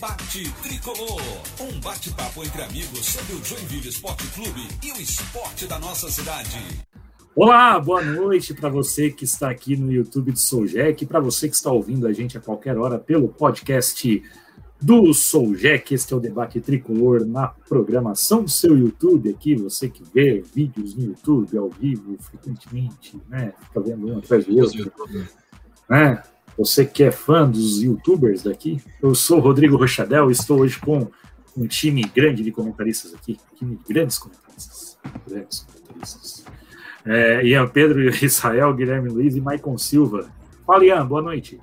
Debate Tricolor. Um bate-papo entre amigos sobre o Joinville Esporte Clube e o esporte da nossa cidade. Olá, boa noite para você que está aqui no YouTube do Soujec, para você que está ouvindo a gente a qualquer hora pelo podcast do Soujec. Este é o Debate Tricolor na programação do seu YouTube aqui, você que vê vídeos no YouTube ao vivo frequentemente, né? Fica vendo um atrás do outro. Né? Você que é fã dos youtubers daqui, eu sou o Rodrigo Rochadel e estou hoje com um time grande de comentaristas aqui, um time de grandes comentaristas. Grandes comentaristas. É, Ian Pedro, Israel, Guilherme Luiz e Maicon Silva. Fala, Ian, boa noite.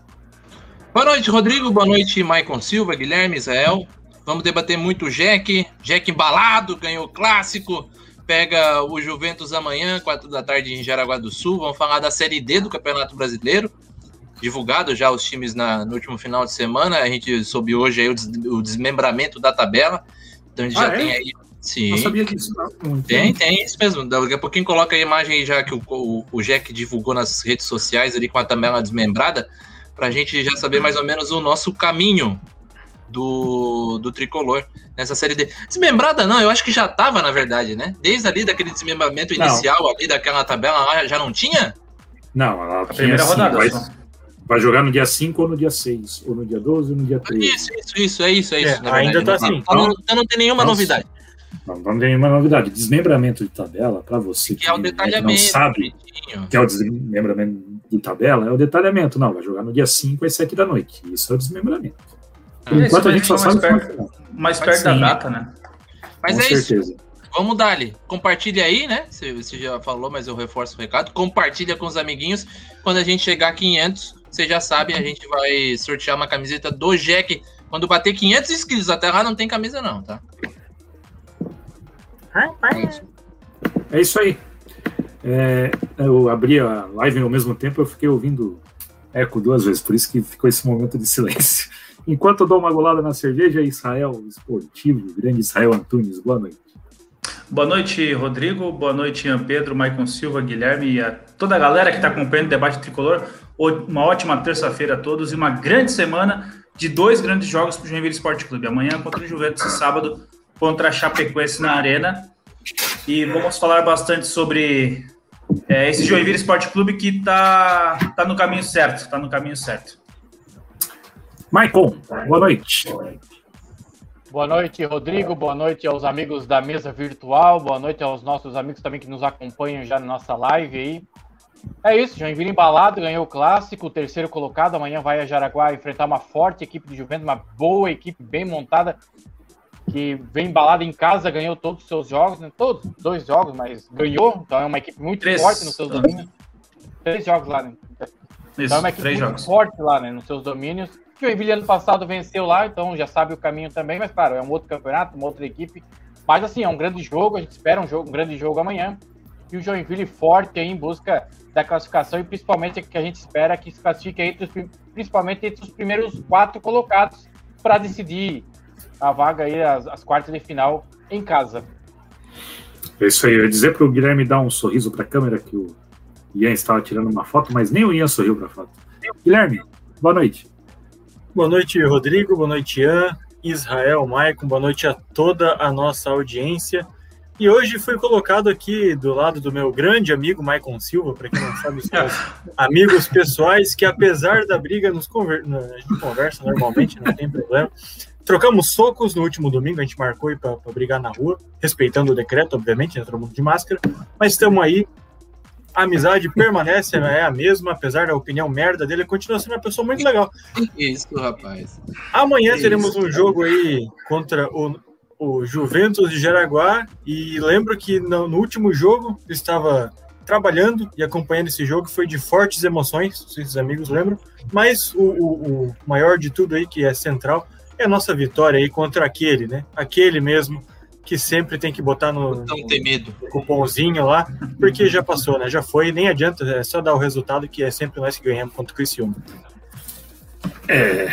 Boa noite, Rodrigo. Boa noite, Maicon Silva, Guilherme, Israel. Vamos debater muito o Jack. Jack embalado, ganhou o clássico. Pega o Juventus amanhã, 4 da tarde em Jaraguá do Sul. Vamos falar da Série D do Campeonato Brasileiro divulgado já os times na, no último final de semana. A gente soube hoje aí o, des, o desmembramento da tabela. Então a gente ah, já é? tem aí. Sim. Não sabia disso, não. Tem, tem isso mesmo. Daqui a pouquinho coloca a imagem aí já que o, o, o Jack divulgou nas redes sociais ali com a tabela desmembrada, para a gente já saber mais ou menos o nosso caminho do, do tricolor nessa série D. Desmembrada não, eu acho que já tava, na verdade, né? Desde ali daquele desmembramento inicial não. ali daquela tabela lá, já não tinha? Não, a, a primeira rodada. Mas, Vai jogar no dia 5 ou no dia 6, ou no dia 12 ou no dia 13. Isso, isso, isso, é isso, é isso. É, ainda tá assim. Então, não, então não tem nenhuma nossa, novidade. Não, não tem nenhuma novidade. Desmembramento de tabela, para você que, que é o detalhamento, não sabe que é o desmembramento de tabela, é o detalhamento. Não, vai jogar no dia 5 às 7 da noite. Isso é o desmembramento. Ah, Enquanto a gente só sabe... Mais perto, mais perto da data, né? Mas Com é certeza. isso. Vamos dar-lhe. Compartilha aí, né? Você, você já falou, mas eu reforço o recado. Compartilha com os amiguinhos. Quando a gente chegar a 500, você já sabe, a gente vai sortear uma camiseta do Jack. Quando bater 500 inscritos até lá, não tem camisa não, tá? É isso aí. É, eu abri a live ao mesmo tempo, eu fiquei ouvindo eco duas vezes, por isso que ficou esse momento de silêncio. Enquanto eu dou uma golada na cerveja, Israel Esportivo, grande Israel Antunes, boa noite. Boa noite, Rodrigo. Boa noite, Ian Pedro, Maicon Silva, Guilherme e a toda a galera que está acompanhando o debate tricolor. Uma ótima terça-feira a todos e uma grande semana de dois grandes jogos para o Joinville Esporte Clube. Amanhã contra o Juventus e sábado contra a Chapecoense na Arena. E vamos falar bastante sobre é, esse Joinville Esporte Clube que está tá no caminho certo. Está no caminho certo. Maicon, boa noite. Boa noite, Rodrigo. Boa noite aos amigos da mesa virtual. Boa noite aos nossos amigos também que nos acompanham já na nossa live aí. É isso, Joinville embalado, ganhou o clássico, o terceiro colocado. Amanhã vai a Jaraguá enfrentar uma forte equipe de Juventus, uma boa equipe, bem montada, que vem embalada em casa, ganhou todos os seus jogos, né? todos, dois jogos, mas ganhou. Então é uma equipe muito Três. forte nos seus domínios. Três jogos lá, né? Isso, então é uma equipe muito jogos. forte lá, né, nos seus domínios. Joinville ano passado venceu lá, então já sabe o caminho também, mas claro, é um outro campeonato, uma outra equipe. Mas assim, é um grande jogo, a gente espera um, jogo, um grande jogo amanhã. E o Joinville forte aí em busca da classificação e principalmente que a gente espera que se classifique entre os, principalmente entre os primeiros quatro colocados para decidir a vaga aí, as, as, quartas de final em casa. É isso aí, eu ia dizer para o Guilherme dar um sorriso para a câmera que o Ian estava tirando uma foto, mas nem o Ian sorriu para a foto. Guilherme, boa noite. Boa noite, Rodrigo. Boa noite, Ian, Israel, Maicon. Boa noite a toda a nossa audiência. E hoje fui colocado aqui do lado do meu grande amigo Maicon Silva, para quem não sabe, são amigos pessoais que, apesar da briga, nos conver... a gente conversa normalmente, não tem problema. Trocamos socos no último domingo, a gente marcou para brigar na rua, respeitando o decreto, obviamente, né, todo mundo de máscara, mas estamos aí a amizade permanece, é a mesma, apesar da opinião merda dele, continua sendo uma pessoa muito legal. Isso, rapaz. Amanhã Isso, teremos um jogo aí contra o, o Juventus de Jaraguá, e lembro que no, no último jogo estava trabalhando e acompanhando esse jogo, foi de fortes emoções, se os amigos lembram, mas o, o, o maior de tudo aí, que é central, é a nossa vitória aí contra aquele, né? Aquele mesmo que sempre tem que botar no, temido. no cupomzinho lá, porque já passou, né? Já foi, nem adianta, é só dar o resultado que é sempre nós que ganhamos contra o Criciúma. É,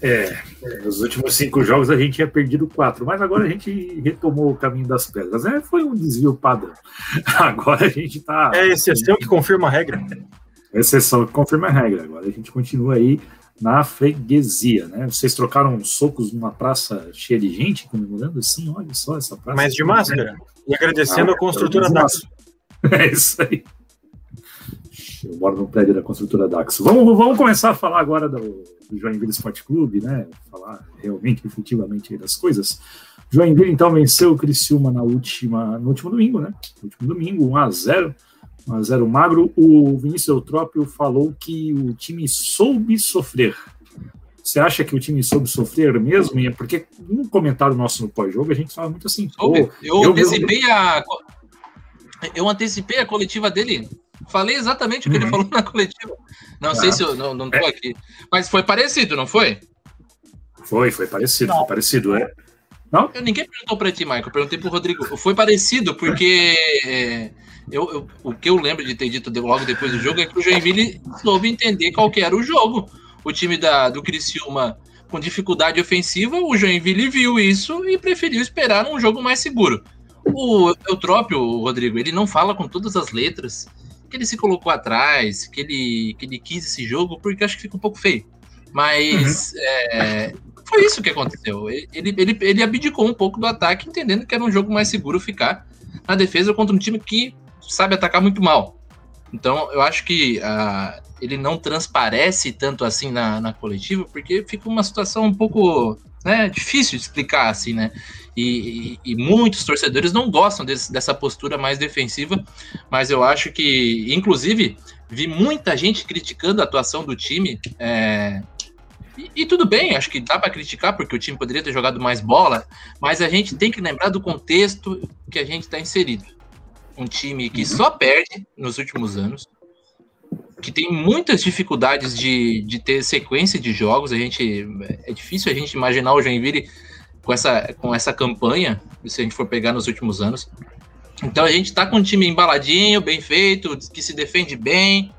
é, nos últimos cinco jogos a gente tinha perdido quatro, mas agora a gente retomou o caminho das pedras. É, foi um desvio padrão. Agora a gente tá. É exceção que confirma a regra. Exceção que confirma a regra. Agora a gente continua aí na freguesia, né? Vocês trocaram socos numa praça cheia de gente comemorando assim, olha só essa praça. Mas de máscara. E agradecendo Ah, a construtora Dax. É isso aí. Eu moro no prédio da construtora Dax. Vamos, vamos começar a falar agora do, do Joinville Esporte Clube, né? Falar realmente, efetivamente das coisas. Joinville, então, venceu o Criciúma na última, no último domingo, né? No último domingo, 1x0. 1x0 magro. O Vinícius Eutrópio falou que o time soube sofrer. Você acha que o time soube sofrer mesmo? E é Porque no comentário nosso no pós-jogo a gente fala muito assim, Soube? Eu, eu antecipei a. Eu antecipei a coletiva dele. Falei exatamente o que ele Uhum. falou na coletiva. Não Ah. sei se eu não, não tô aqui. Mas foi parecido, não foi? foi, foi parecido, Não. foi parecido, é. Eu, ninguém perguntou pra ti, Michael. Eu perguntei pro Rodrigo. Foi parecido, porque é, eu, eu- o que eu lembro de ter dito logo depois do jogo é que o Joinville soube entender qual que era o jogo. O time da, do Criciúma com dificuldade ofensiva, o Joinville viu isso e preferiu esperar um jogo mais seguro. O Eutrópio, Rodrigo, ele não fala com todas as letras que ele se colocou atrás, que ele, que ele quis esse jogo, porque acho que fica um pouco feio. Mas é, foi isso que aconteceu. Ele, ele, ele abdicou um pouco do ataque, entendendo que era um jogo mais seguro ficar na defesa contra um time que sabe atacar muito mal. Então, eu acho que ah, ele não transparece tanto assim na, na coletiva, porque fica uma situação um pouco né, difícil de explicar, assim, né? E, e- e muitos torcedores não gostam desse- dessa postura mais defensiva, mas eu acho que, inclusive, vi muita gente criticando a atuação do time. é, e, e tudo bem, acho que dá para criticar, porque o time poderia ter jogado mais bola, mas a gente tem que lembrar do contexto que a gente está inserido. Um time que só perde nos últimos anos, que tem muitas dificuldades de, de ter sequência de jogos. A gente é difícil a gente imaginar o Joinville com essa, com essa campanha, se a gente for pegar nos últimos anos. Então a gente tá com um time embaladinho, bem feito, que se defende bem,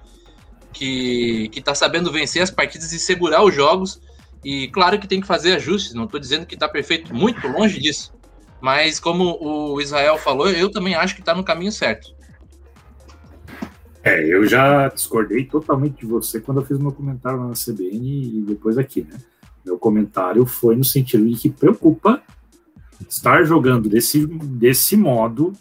que, que tá sabendo vencer as partidas e segurar os jogos. E claro que tem que fazer ajustes, não tô dizendo que tá perfeito, muito longe disso. Mas como o Israel falou, eu também acho que tá no caminho certo. É, eu já discordei totalmente de você quando eu fiz meu comentário lá na CBN e depois aqui, né? Meu comentário foi no sentido de que preocupa estar jogando desse, desse modo,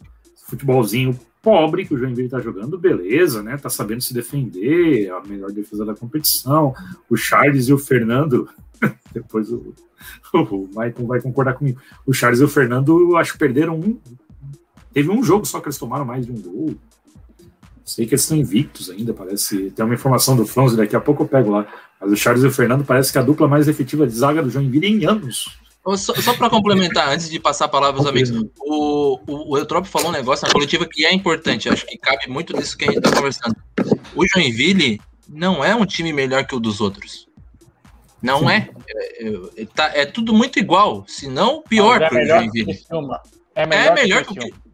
futebolzinho pobre que o Joinville tá jogando, beleza, né? Tá sabendo se defender, a melhor defesa da competição. O Charles e o Fernando, depois o, o Maicon vai concordar comigo. O Charles e o Fernando, acho que perderam um. Teve um jogo só que eles tomaram mais de um gol. Sei que eles estão invictos ainda, parece. Tem uma informação do Franz, daqui a pouco eu pego lá. Mas o Charles e o Fernando parece que é a dupla mais efetiva de zaga do Joinville em anos. Só, só para complementar, antes de passar a palavra aos amigos, o, o, o Eutrópio falou um negócio na coletiva que é importante, acho que cabe muito disso que a gente está conversando. O Joinville não é um time melhor que o dos outros. Não é. É, é, tá- é tudo muito igual, se não pior é para o melhor que o Joinville. É É melhor, melhor que o que o que. Criciúma.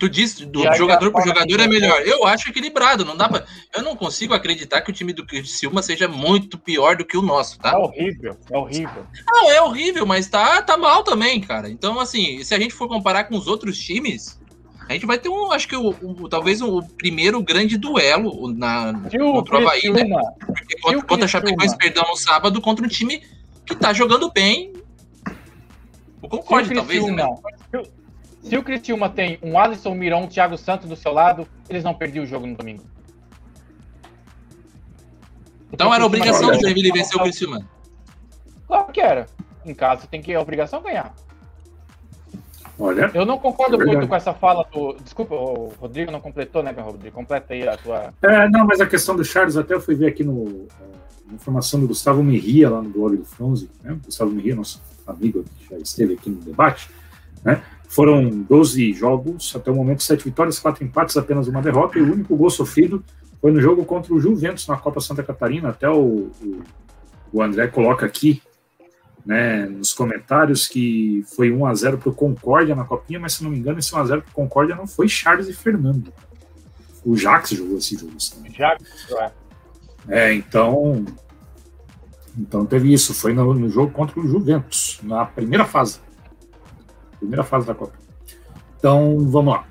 Tu disse do jogador para jogador é melhor. Eu acho equilibrado, não dá pra, Eu não consigo acreditar que o time do Criciúma seja muito pior do que o nosso, tá? É horrível, é horrível. Não, é horrível, mas tá, tá mal também, cara. Então, assim, se a gente for comparar com os outros times, a gente vai ter um, acho que o, o- talvez o primeiro grande duelo na, contra o Havaí, né? Porque o contra, contra a Chapecoense perdão no sábado contra um time que tá jogando bem. O Concorde, talvez, né? Se o- Criciúma tem um Alisson Mirão, um Thiago Santos do seu lado, eles não perdiam o jogo no domingo. Então era o obrigação do Joinville vencer o Criciúma. Claro que era. Em casa tem que é obrigação ganhar. Olha, Eu não concordo É muito com essa fala do. Desculpa, o Rodrigo não completou, né, Rodrigo? Completa aí a tua. é, não, mas a questão do Charles, até eu fui ver aqui no, na informação do Gustavo Merria, lá no blog do Fronze, né? Gustavo Merria, nosso amigo que já esteve aqui no debate, né? Foram 12 jogos, até o momento, 7 vitórias, 4 empates, apenas uma derrota, e o único gol sofrido foi no jogo contra o Juventus na Copa Santa Catarina. Até o, o, o André coloca aqui né, nos comentários que foi 1 a 0 para o Concórdia na Copinha, mas se não me engano, esse 1 a 0 para o Concórdia não foi Charles e Fernando. O Jax jogou esse jogo. também. Já. É, então. Então teve isso. Foi no, no jogo contra o Juventus, na primeira fase. Primeira fase da Copa. Então, vamos lá.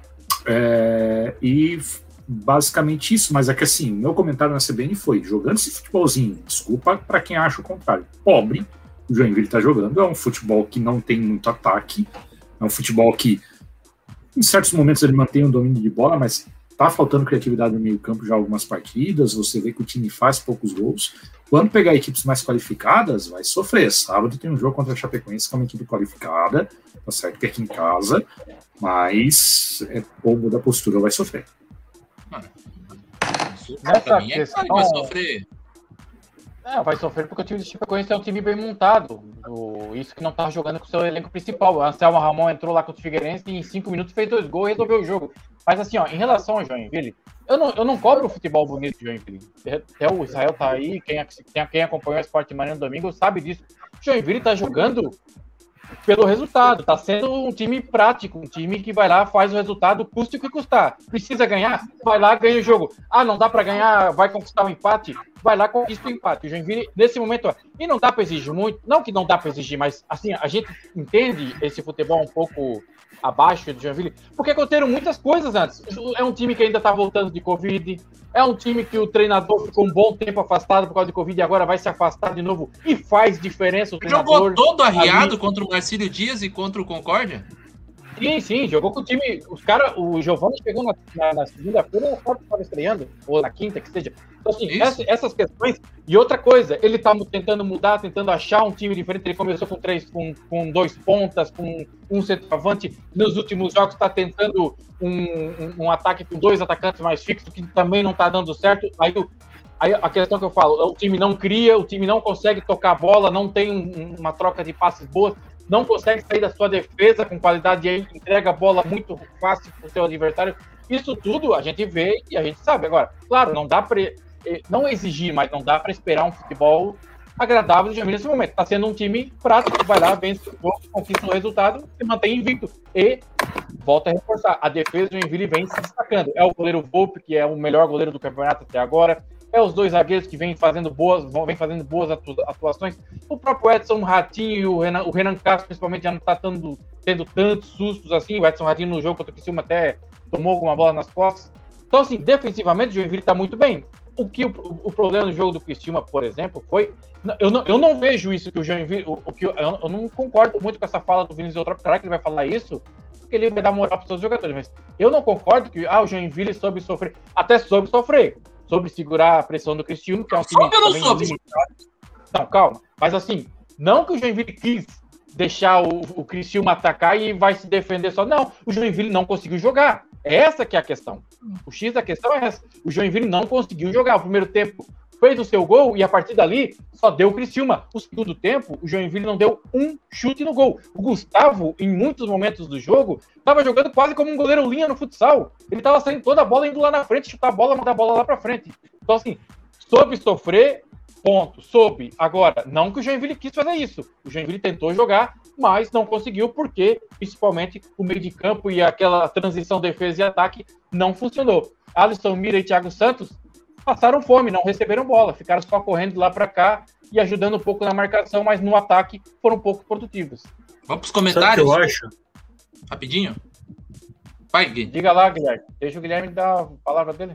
É, e basicamente isso, mas é que assim, meu comentário na CBN foi: jogando esse futebolzinho, desculpa para quem acha o contrário, pobre, o Joinville está jogando, é um futebol que não tem muito ataque, é um futebol que em certos momentos ele mantém o domínio de bola, mas tá faltando criatividade no meio-campo já algumas partidas. Você vê que o time faz poucos gols. Quando pegar equipes mais qualificadas, vai sofrer. Sábado tem um jogo contra a Chapecoense, que é uma equipe qualificada, tá certo que é aqui em casa, mas é pouco da postura, vai sofrer. Nessa é questão... vai sofrer. É, vai sofrer porque o time do Chapecoense é um time bem montado. O, isso que não estava jogando com o seu elenco principal. O Anselmo Ramon entrou lá com o Figueirense e em cinco minutos fez dois gols e resolveu o jogo. Mas assim, ó, em relação ao Joinville, eu não, eu não cobro o futebol bonito de Joinville. Até o Israel tá aí, quem, quem, acompanhou o Esporte Mania no domingo sabe disso. O Joinville tá jogando pelo resultado. Tá sendo um time prático, um time que vai lá, faz o resultado, custe o que custar. Precisa ganhar? Vai lá, ganha o jogo. Ah, não dá para ganhar, vai conquistar o um empate? Vai lá, conquista o empate. O Joinville, nesse momento, e não dá para exigir muito, não que não dá para exigir, mas assim, a gente entende esse futebol um pouco abaixo do Joinville, porque aconteceram muitas coisas antes. É um time que ainda está voltando de Covid, é um time que o treinador ficou um bom tempo afastado por causa de Covid e agora vai se afastar de novo e faz diferença o treinador. Jogou todo arriado ali. contra o Marcílio Dias e contra o Concórdia? Sim, sim, jogou com o time. Os caras, o Giovanni chegou na, na, na segunda-feira, estava estreando, ou na quinta, que seja. Então, assim, essa, essas questões. E outra coisa, ele está tentando mudar, tentando achar um time diferente. Ele começou com três, com, com dois pontas, com um centroavante. Nos últimos jogos está tentando um, um, um, ataque com dois atacantes mais fixos, que também não está dando certo. Aí, aí a questão que eu falo, o time não cria, o time não consegue tocar a bola, não tem uma troca de passes boas não consegue sair da sua defesa com qualidade e aí entrega a bola muito fácil para o seu adversário. Isso tudo a gente vê e a gente sabe. Agora, claro, não dá para não exigir, mas não dá para esperar um futebol agradável do Jamil nesse momento. Está sendo um time prático, vai lá, vence o jogo, conquista o resultado e mantém invicto. E volta a reforçar, a defesa do Joinville vem se destacando. É o goleiro Volpe, que é o melhor goleiro do campeonato até agora é os dois zagueiros que vêm fazendo boas, vem fazendo boas atuações. O próprio Edson Ratinho e o Renan, o Renan Castro, principalmente, já não está tendo, tendo tantos sustos assim. O Edson Ratinho no jogo contra o Criciúma até tomou alguma bola nas costas. Então, assim, defensivamente, o Joinville está muito bem. O que o, o, problema no jogo do Criciúma, por exemplo, foi. Eu não, eu não vejo isso que o Joinville. O, o que eu, eu, não concordo muito com essa fala do Vinícius Eutrópio. Será que ele vai falar isso? Porque ele vai dar moral para os seus jogadores. Mas eu não concordo que ah, o Joinville soube sofrer. Até soube sofrer sobre segurar a pressão do Cristiano, que é um time. Soube ou não soube? Não, calma. Mas assim, não que o Joinville quis deixar o, o Criciúma atacar e vai se defender só. Não, o Joinville não conseguiu jogar. Essa que é a questão. O X da questão é essa. O Joinville não conseguiu jogar. O primeiro tempo fez o seu gol e a partir dali só deu o Criciúma. O segundo tempo, o Joinville não deu um chute no gol. O Gustavo, em muitos momentos do jogo, estava jogando quase como um goleiro linha no futsal. Ele estava saindo toda a bola indo lá na frente, chutar a bola, mandar a bola lá para frente. Então, assim, soube sofrer, ponto, soube. Agora, não que o Joinville quis fazer isso. O Joinville tentou jogar, mas não conseguiu porque, principalmente, o meio de campo e aquela transição defesa e ataque não funcionou. Alisson Mira e Thiago Santos passaram fome, não receberam bola, ficaram só correndo lá para cá e ajudando um pouco na marcação, mas no ataque foram um pouco produtivos. Vamos para os comentários? eu acho? Rapidinho. Vai, Gui. Diga lá, Guilherme. Deixa o Guilherme dar a palavra dele.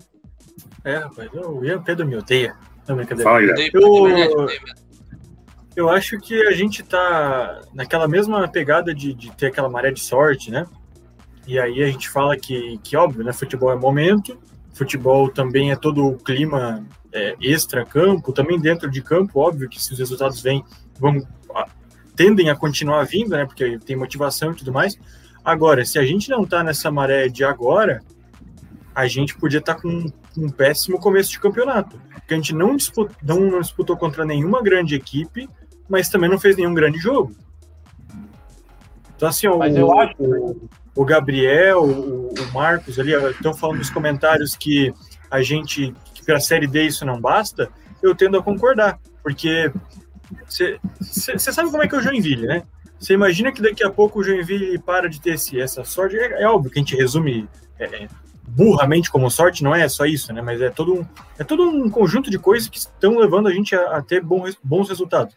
É, rapaz, eu, eu Pedro me odeia. Não, brincadeira. Fala, eu, eu acho que a gente tá naquela mesma pegada de, de ter aquela maré de sorte, né? E aí a gente fala que, que óbvio, né? Futebol é momento, Futebol também é todo o clima é, extra-campo, também dentro de campo, óbvio que se os resultados vêm, vão, tendem a continuar vindo, né? Porque tem motivação e tudo mais. Agora, se a gente não tá nessa maré de agora, a gente podia estar tá com um péssimo começo de campeonato. Porque a gente não disputou, não disputou contra nenhuma grande equipe, mas também não fez nenhum grande jogo. Então, assim, o, acho... o, o Gabriel, o, o Marcos ali estão falando nos comentários que a gente, que para a Série D isso não basta, eu tendo a concordar, porque você sabe como é que é o Joinville, né? Você imagina que daqui a pouco o Joinville para de ter esse, essa sorte, é, é, óbvio que a gente resume é, burramente como sorte, não é só isso, né? Mas é todo um, é todo um conjunto de coisas que estão levando a gente a, a ter bons, bons resultados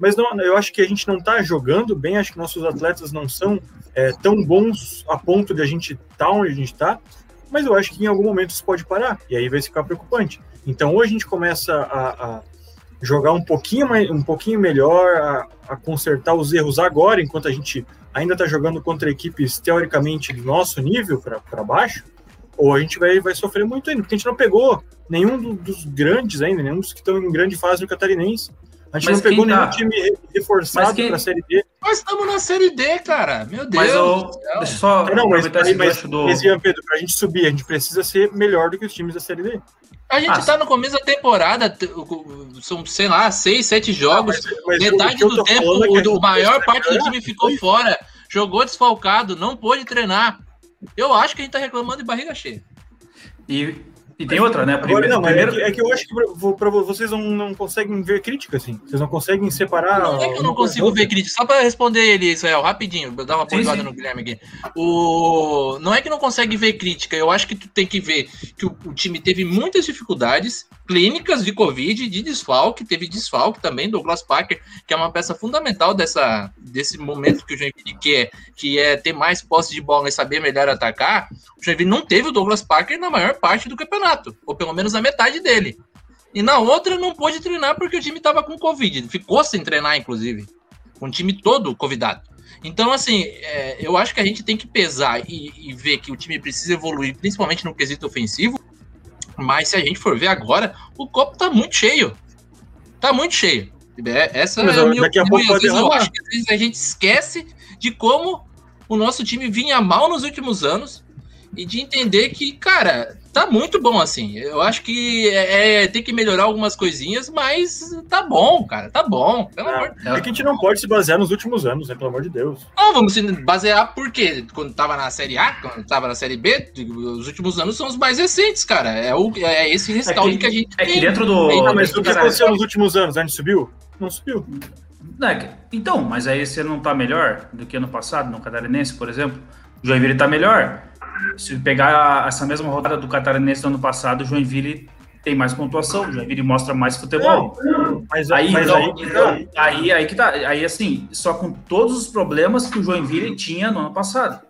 mas não, eu acho que a gente não está jogando bem, acho que nossos atletas não são é, tão bons a ponto de a gente estar tá onde a gente está. mas eu acho que em algum momento isso pode parar, e aí vai ficar preocupante. Então, ou a gente começa a, a jogar um pouquinho, mais, um pouquinho melhor, a, a consertar os erros agora, enquanto a gente ainda está jogando contra equipes teoricamente do nosso nível para baixo, ou a gente vai, vai sofrer muito ainda, porque a gente não pegou nenhum do, dos grandes ainda, nenhum dos que estão em grande fase no Catarinense. A gente mas não pegou tá? nenhum time reforçado quem... para a Série D. Nós estamos na Série D, cara. Meu Deus. Mas eu, só não, mas, mas, mas, do... mas Pedro, para a gente subir, a gente precisa ser melhor do que os times da Série D. A gente ah, tá no começo da temporada, são, sei lá, seis, sete jogos. Ah, mas, mas Metade do tempo, é a maior parte do time ficou fora. Jogou desfalcado, não pôde treinar. Eu acho que a gente tá reclamando de barriga cheia. E e tem outra, né? Primeiro, Agora, não, primeiro... É, que, é, que, eu acho que para vocês não, não conseguem ver crítica, assim. Vocês não conseguem separar. Não é que eu não consigo ver crítica. Só para responder ele, Israel, rapidinho, vou dar uma porrada no Guilherme aqui. O... Não é que não consegue ver crítica, eu acho que tu tem que ver que o, o time teve muitas dificuldades clínicas de Covid, de desfalque, teve desfalque também, Douglas Parker, que é uma peça fundamental dessa, desse momento que o Joinville quer, que é ter mais posse de bola e saber melhor atacar. O Joinville não teve o Douglas Parker na maior parte do campeonato, ou pelo menos na metade dele. E na outra não pôde treinar porque o time estava com Covid, ficou sem treinar, inclusive, com o time todo convidado. Então, assim, é, eu acho que a gente tem que pesar e, e ver que o time precisa evoluir, principalmente no quesito ofensivo, mas se a gente for ver agora, o copo tá muito cheio. Tá muito cheio. É, essa Mas, é a minha daqui opinião. A pouco às vezes eu acho que às vezes a gente esquece de como o nosso time vinha mal nos últimos anos e de entender que, cara, tá muito bom assim. Eu acho que é, é, tem que melhorar algumas coisinhas, mas tá bom, cara, tá bom. Pelo é, amor de Deus. É que a gente não pode se basear nos últimos anos, né? Pelo amor de Deus. Não, vamos se basear porque quando tava na série A, quando tava na série B, os últimos anos são os mais recentes, cara. É, o, é esse rescaldo é que, que, a gente é tem. que dentro do. Não, mas o que aconteceu nos últimos anos? A gente subiu? Não subiu. É então, mas aí você não tá melhor do que ano passado, no Catarinense, por exemplo? O Joinville tá melhor se pegar essa mesma rodada do Catarinense do ano passado, o Joinville tem mais pontuação, o Joinville mostra mais futebol. Mas aí, mas então, aí, então, aí, aí que tá, aí assim, só com todos os problemas que o Joinville tinha no ano passado.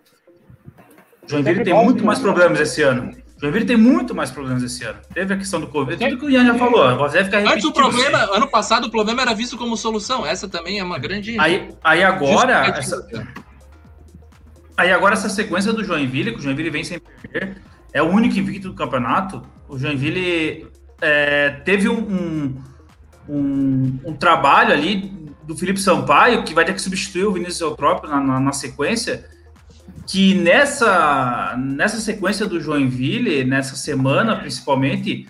O Joinville tem muito mais problemas esse ano. O Joinville tem muito mais problemas esse ano. Teve a questão do Covid, tudo que o Ian já falou. Você ficar Antes o problema, ano passado o problema era visto como solução. Essa também é uma grande. Aí, aí agora, essa, Aí agora essa sequência do Joinville, que o Joinville vem sem perder, é o único invicto do campeonato. O Joinville é, teve um, um, um, trabalho ali do Felipe Sampaio, que vai ter que substituir o Vinícius Eutrópio na, na, na, sequência, que nessa, nessa sequência do Joinville, nessa semana principalmente,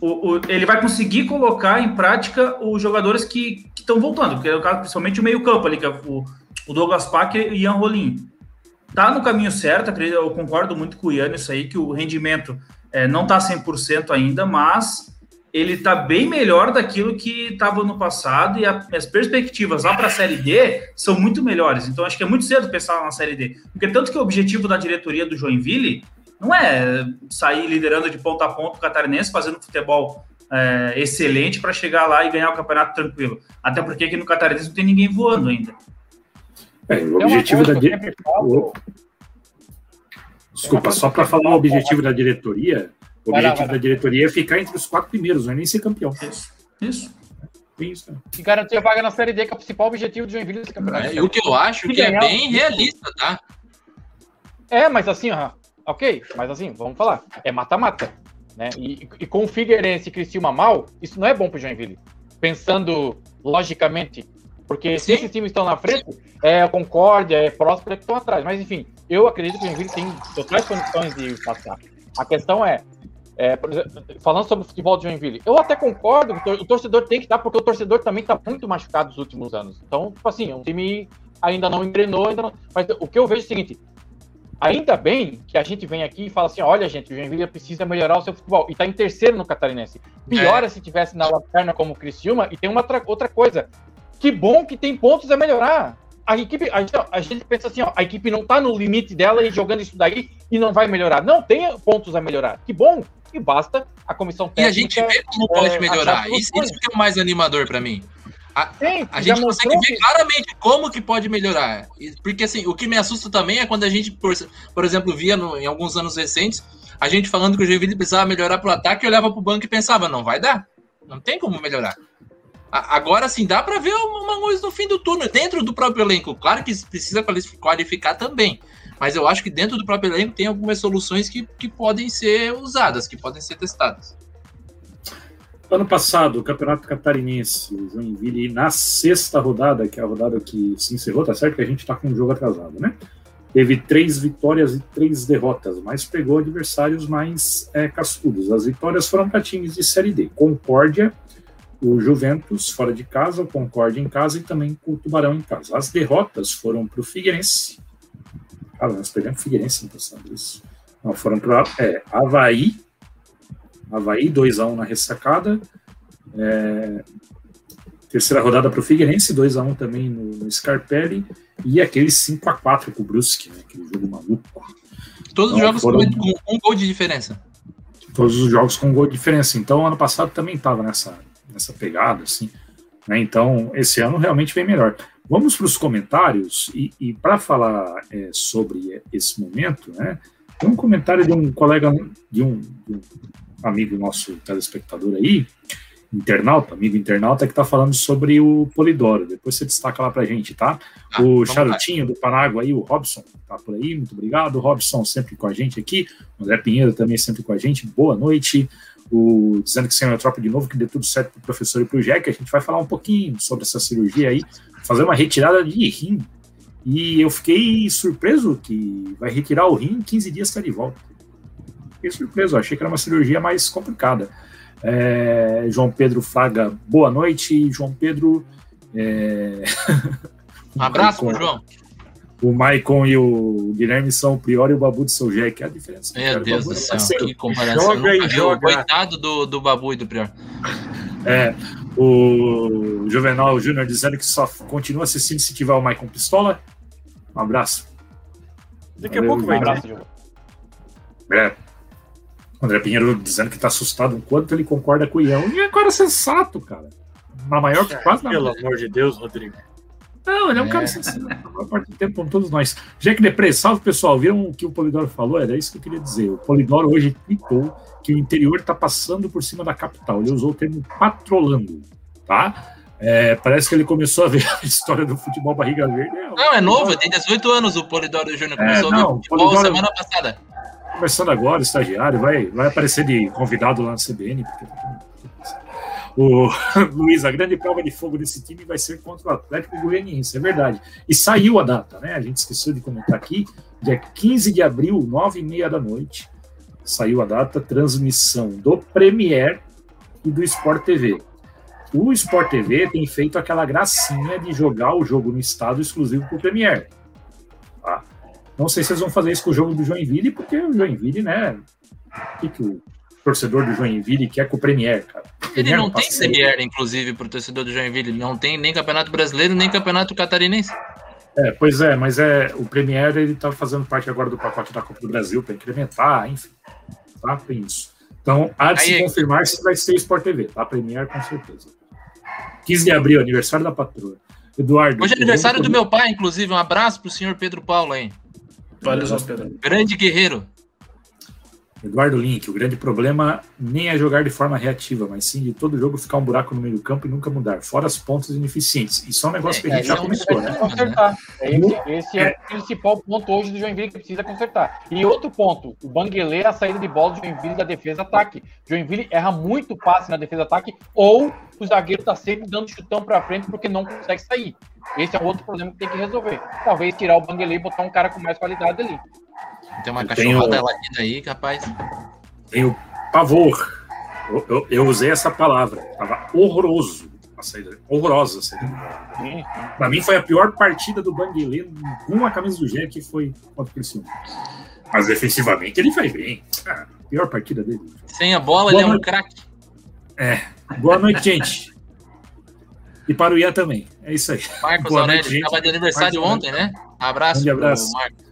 o, o, ele vai conseguir colocar em prática os jogadores que estão voltando, que é o caso principalmente o meio campo ali, que é o, o Douglas Packer e Ian Rolim tá no caminho certo, eu concordo muito com o Ian isso aí, que o rendimento é, não tá 100% ainda, mas ele tá bem melhor daquilo que estava no passado e a, as perspectivas lá para a Série D são muito melhores. Então acho que é muito cedo pensar na Série D, porque tanto que o objetivo da diretoria do Joinville não é sair liderando de ponta a ponta o catarinense, fazendo futebol é, excelente para chegar lá e ganhar o campeonato tranquilo. Até porque aqui no catarinense não tem ninguém voando ainda. É, o objetivo da dire... Desculpa, só para falar o objetivo da diretoria, o objetivo lá, da diretoria é ficar entre os quatro primeiros, não é nem ser campeão. Isso. Isso. Isso. E garantir a vaga na Série D, que é o principal objetivo do Joinville nesse campeonato. É, e o que eu acho que é bem realista, tá? É, mas assim, ó, ok, mas assim, vamos falar, é mata-mata, né? E, e, com o Figueirense e Criciúma mal, isso não é bom pro Joinville. Pensando logicamente porque se esses times estão na frente, é a Concórdia, é Próspera que estão atrás. Mas enfim, eu acredito que o Joinville tem totais condições de passar. A questão é, é exemplo, falando sobre o futebol de Joinville, eu até concordo que o torcedor tem que estar, porque o torcedor também está muito machucado nos últimos anos. Então, tipo assim, o time ainda não engrenou, ainda não... mas o que eu vejo é o seguinte, ainda bem que a gente vem aqui e fala assim, olha gente, o Joinville precisa melhorar o seu futebol, e está em terceiro no Catarinense. Pior é, é se tivesse na lanterna como o Criciúma, e tem uma outra coisa, que bom que tem pontos a melhorar. A equipe, a gente, a gente pensa assim, ó, a equipe não tá no limite dela e jogando isso daí e não vai melhorar. Não, tem pontos a melhorar. Que bom, e basta a comissão técnica. E a gente vê como pode é, melhorar. Isso, isso que é o mais animador para mim. A, Sim, a gente consegue ver que... claramente como que pode melhorar. Porque assim, o que me assusta também é quando a gente, por, por exemplo, via no, em alguns anos recentes, a gente falando que o Joinville precisava melhorar pro ataque, olhava pro banco e pensava, não vai dar. Não tem como melhorar. Agora sim, dá para ver uma coisa no fim do turno, dentro do próprio elenco. Claro que precisa qualificar também. Mas eu acho que dentro do próprio elenco tem algumas soluções que, que podem ser usadas, que podem ser testadas. Ano passado, o Campeonato Catarinense, o Joinville, na sexta rodada, que é a rodada que se encerrou, tá certo que a gente tá com um jogo atrasado, né? Teve três vitórias e três derrotas, mas pegou adversários mais é, cascudos. As vitórias foram para times de Série D. Concórdia, o Juventus fora de casa, o Concórdia em casa e também o Tubarão em casa. As derrotas foram para o Figueirense. Ah, nós pegamos o Figueirense no passado, isso. Não, foram para é, Havaí, Havaí, 2x1 na ressacada. É, terceira rodada para o Figueirense, 2x1 também no, no, Scarpelli. E aquele 5x4 com o Brusque, né, aquele jogo maluco. Todos então, os jogos foram... com um gol de diferença. Todos os jogos com um gol de diferença. Então, ano passado também estava nessa, nessa pegada, assim. Né? Então, esse ano realmente vem melhor. Vamos para os comentários, e, e para falar é, sobre esse momento, né, tem um comentário de um colega, de um, de um amigo nosso telespectador aí, internauta, amigo internauta, que está falando sobre o Polidoro. Depois você destaca lá para gente, tá? Ah, o Charutinho do Panágua aí, o Robson, tá por aí, muito obrigado. O Robson sempre com a gente aqui. O André Pinheiro também sempre com a gente. Boa noite. O, dizendo que sem tropa de novo, que dê tudo certo pro professor e pro Jack. A gente vai falar um pouquinho sobre essa cirurgia aí, fazer uma retirada de rim. E eu fiquei surpreso que vai retirar o rim em 15 dias está de volta fiquei surpreso, achei que era uma cirurgia mais complicada. É, João Pedro Fraga, boa noite. João Pedro. É... Um abraço João. O Maicon e o Guilherme são o Prior e o Babu de São que é a diferença. Meu cara. Deus do céu, parceiro. que comparação. Joga e joga. Coitado do, do Babu e do Prior. É, o Juvenal Júnior dizendo que só continua assistindo se tiver o Maicon Pistola. Um abraço. Daqui a pouco vai um abraço, É. André Pinheiro dizendo que está assustado o quanto ele concorda com o Ian. E é um cara sensato, cara. Na maior é, quase Pelo na... amor de Deus, Rodrigo. Não, ele é um é. cara sensato. Na maior parte do tempo, como todos nós. Jack Depre, salve pessoal. Viram o que o Polidoro falou? Era isso que eu queria dizer. O Polidoro hoje tweetou que o interior está passando por cima da capital. Ele usou o termo patrolando, tá? É, parece que ele começou a ver a história do futebol barriga verde. É, não, é novo, tem 18 anos o Polidoro Júnior. Começou é, não, a ver futebol Polidoro... semana passada começando agora, estagiário, vai, vai aparecer de convidado lá no CBN. Porque... O Luiz, a grande prova de fogo desse time vai ser contra o Atlético Goianiense, é verdade. E saiu a data, né? A gente esqueceu de comentar aqui, dia 15 de abril, 9 e meia da noite, saiu a data, transmissão do Premier e do Sport TV. O Sport TV tem feito aquela gracinha de jogar o jogo no estado exclusivo para o Premier. Tá? Não sei se eles vão fazer isso com o jogo do Joinville, porque o Joinville, né? O que, que o torcedor do Joinville quer com o Premier, cara? Ele não, não tem Premier, inclusive, para o torcedor do Joinville. Não tem nem Campeonato Brasileiro, nem Campeonato Catarinense. É, pois é, mas é o Premier ele está fazendo parte agora do pacote da Copa do Brasil para incrementar, enfim, tá? Tem isso. Então, há de Aí, se confirmar se vai ser Sport TV, tá? Premier com certeza. 15 de abril, aniversário da patroa. Eduardo. Hoje é aniversário do meu pai, inclusive. Um abraço pro senhor Pedro Paulo aí. Valeu, Pedro. Grande guerreiro. Eduardo Link, o grande problema nem é jogar de forma reativa, mas sim de todo jogo ficar um buraco no meio do campo e nunca mudar, fora as pontas ineficientes. Isso é um negócio é, que a gente já começou, né? Consertar. Esse, esse é, é, o principal ponto hoje do Joinville que precisa consertar. E outro ponto, o Banguele, a saída de bola do Joinville da defesa-ataque. Joinville erra muito passe na defesa-ataque ou o zagueiro está sempre dando chutão para frente porque não consegue sair. Esse é outro problema que tem que resolver. Talvez tirar o Banguele e botar um cara com mais qualidade ali. Tem uma eu cachorrada tenho, latida aí, capaz. Tenho pavor. Eu, eu, eu, usei essa palavra. Tava horroroso a saída. Horrorosa a saída. Para mim foi a pior partida do Banguelê com a camisa do Gé que foi contra o Criciúma. Mas defensivamente ele foi bem. Ah, pior partida dele. Sem a bola, Boa ele é um craque. É. Boa noite, gente. E para o Ian também. É isso aí. Marcos Aurélio, estava de aniversário Marcos ontem, né? Abraço. Um abraço. Marcos.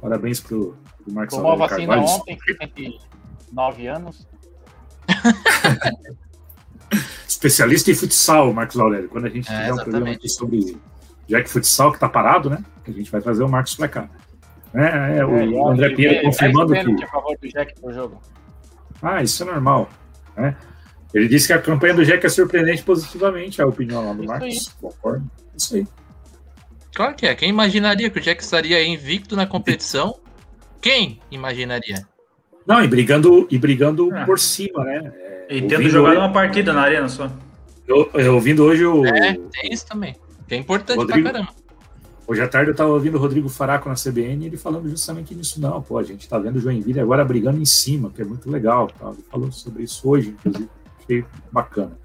Parabéns pro, pro Marcos Tomou a vacina Carvalho. ontem, 9 anos. especialista em futsal, Marcos Aurélio. Quando a gente É, tiver um programa aqui sobre Jack Futsal, que tá parado, né? A gente vai trazer o Marcos pra cá. É, é, o É, André Pinheiro confirmando que. a favor do Jack pro jogo. Ah, isso é normal. Né? Ele disse que a campanha do Jack é surpreendente positivamente, a opinião lá do Isso Marcos. Concordo. Isso aí. Claro que é. Quem imaginaria que o Jack estaria invicto na competição? Quem imaginaria? Não, e brigando, e brigando Ah. por cima, né? É, E tendo jogado hoje- uma partida na arena só. eu, eu ouvindo hoje o. É, tem isso também. Que é importante Rodrigo. pra caramba. Hoje à tarde eu estava ouvindo o Rodrigo Faraco na CBN e ele falando justamente nisso. Não, pô, a gente está vendo o Joinville agora brigando em cima, que é muito legal. Tá? Ele falou sobre isso hoje, inclusive. Achei bacana.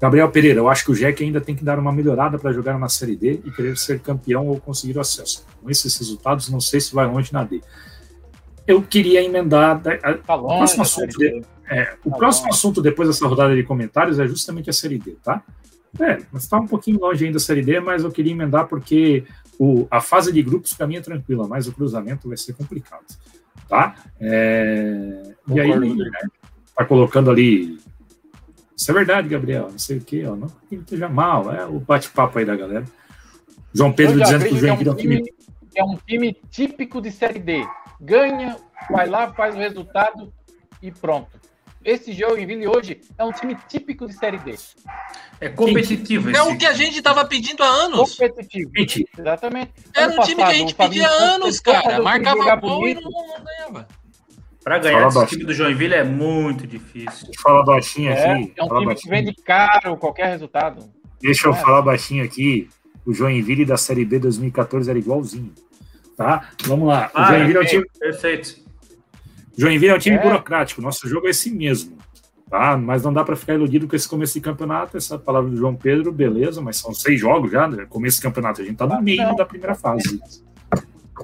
Gabriel Pereira, eu acho que o Jack ainda tem que dar uma melhorada para jogar na Série D e querer ser campeão ou conseguir o acesso. Com esses resultados, não sei se vai longe na D. Eu queria emendar. a- Tá O próximo longe. assunto, Série D. é, o Tá próximo assunto depois dessa rodada de comentários é justamente a Série D, tá? É, mas está um pouquinho longe ainda da Série D, mas eu queria emendar porque o, a fase de grupos para mim é tranquila, mas o cruzamento vai ser complicado, tá? É, e aí, né, tá colocando ali. Isso é verdade, Gabriel, não sei o que, ó, não que esteja mal, é o bate-papo aí da galera. João Pedro dizendo que o é Joinville é um um time. time, é um time típico de Série D. Ganha, vai lá, faz o resultado e pronto. Esse Joinville hoje é um time típico de Série D. É competitivo É o que a gente tava pedindo há anos. Competitivo. Exatamente. Era um time que a gente pedia há anos, cara. Marcava gol e não ganhava. Pra ganhar esse time do Joinville é muito difícil. deixa eu falar baixinho É, aqui. é um time que baixinho. vende caro qualquer resultado. Deixa eu É. falar baixinho aqui. O Joinville da Série B 2014 era igualzinho. Tá? Vamos lá. O Ah, Joinville, é um time, Perfeito. Joinville é um time É. burocrático. Nosso jogo é esse mesmo. Tá? Mas não dá para ficar iludido com esse começo de campeonato. Essa palavra do João Pedro, beleza, mas são seis jogos já, né? Começo de campeonato. A gente tá no meio não. da primeira fase.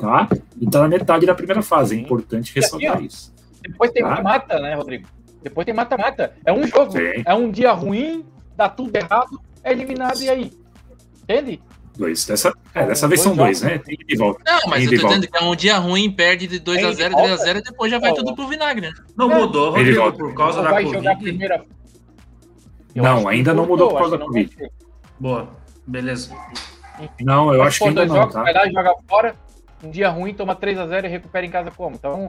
Tá? E tá na metade da primeira fase. É importante assim, ressaltar isso. Depois tem Tá. mata-mata, né, Rodrigo? Depois tem mata-mata. É um jogo. Sim. É um dia ruim, dá tudo errado, é eliminado e aí? Entende? Dois. Dessa, é, dessa vez dois são dois, jogos. né? Tem que ir de volta. Não, mas Tem eu de tô volta. dizendo que é um dia ruim, perde de 2x0, Tem de volta. 3x0 e depois já vai tudo pro vinagre. né? Não É. mudou, Rodrigo, por causa da Covid. primeira. Não, ainda não mudou por causa da Covid. Boa, beleza. Não, eu Mas, acho que ainda dois não, jogos, tá? vai lá e joga fora, um dia ruim, toma 3x0 e recupera em casa como? Então,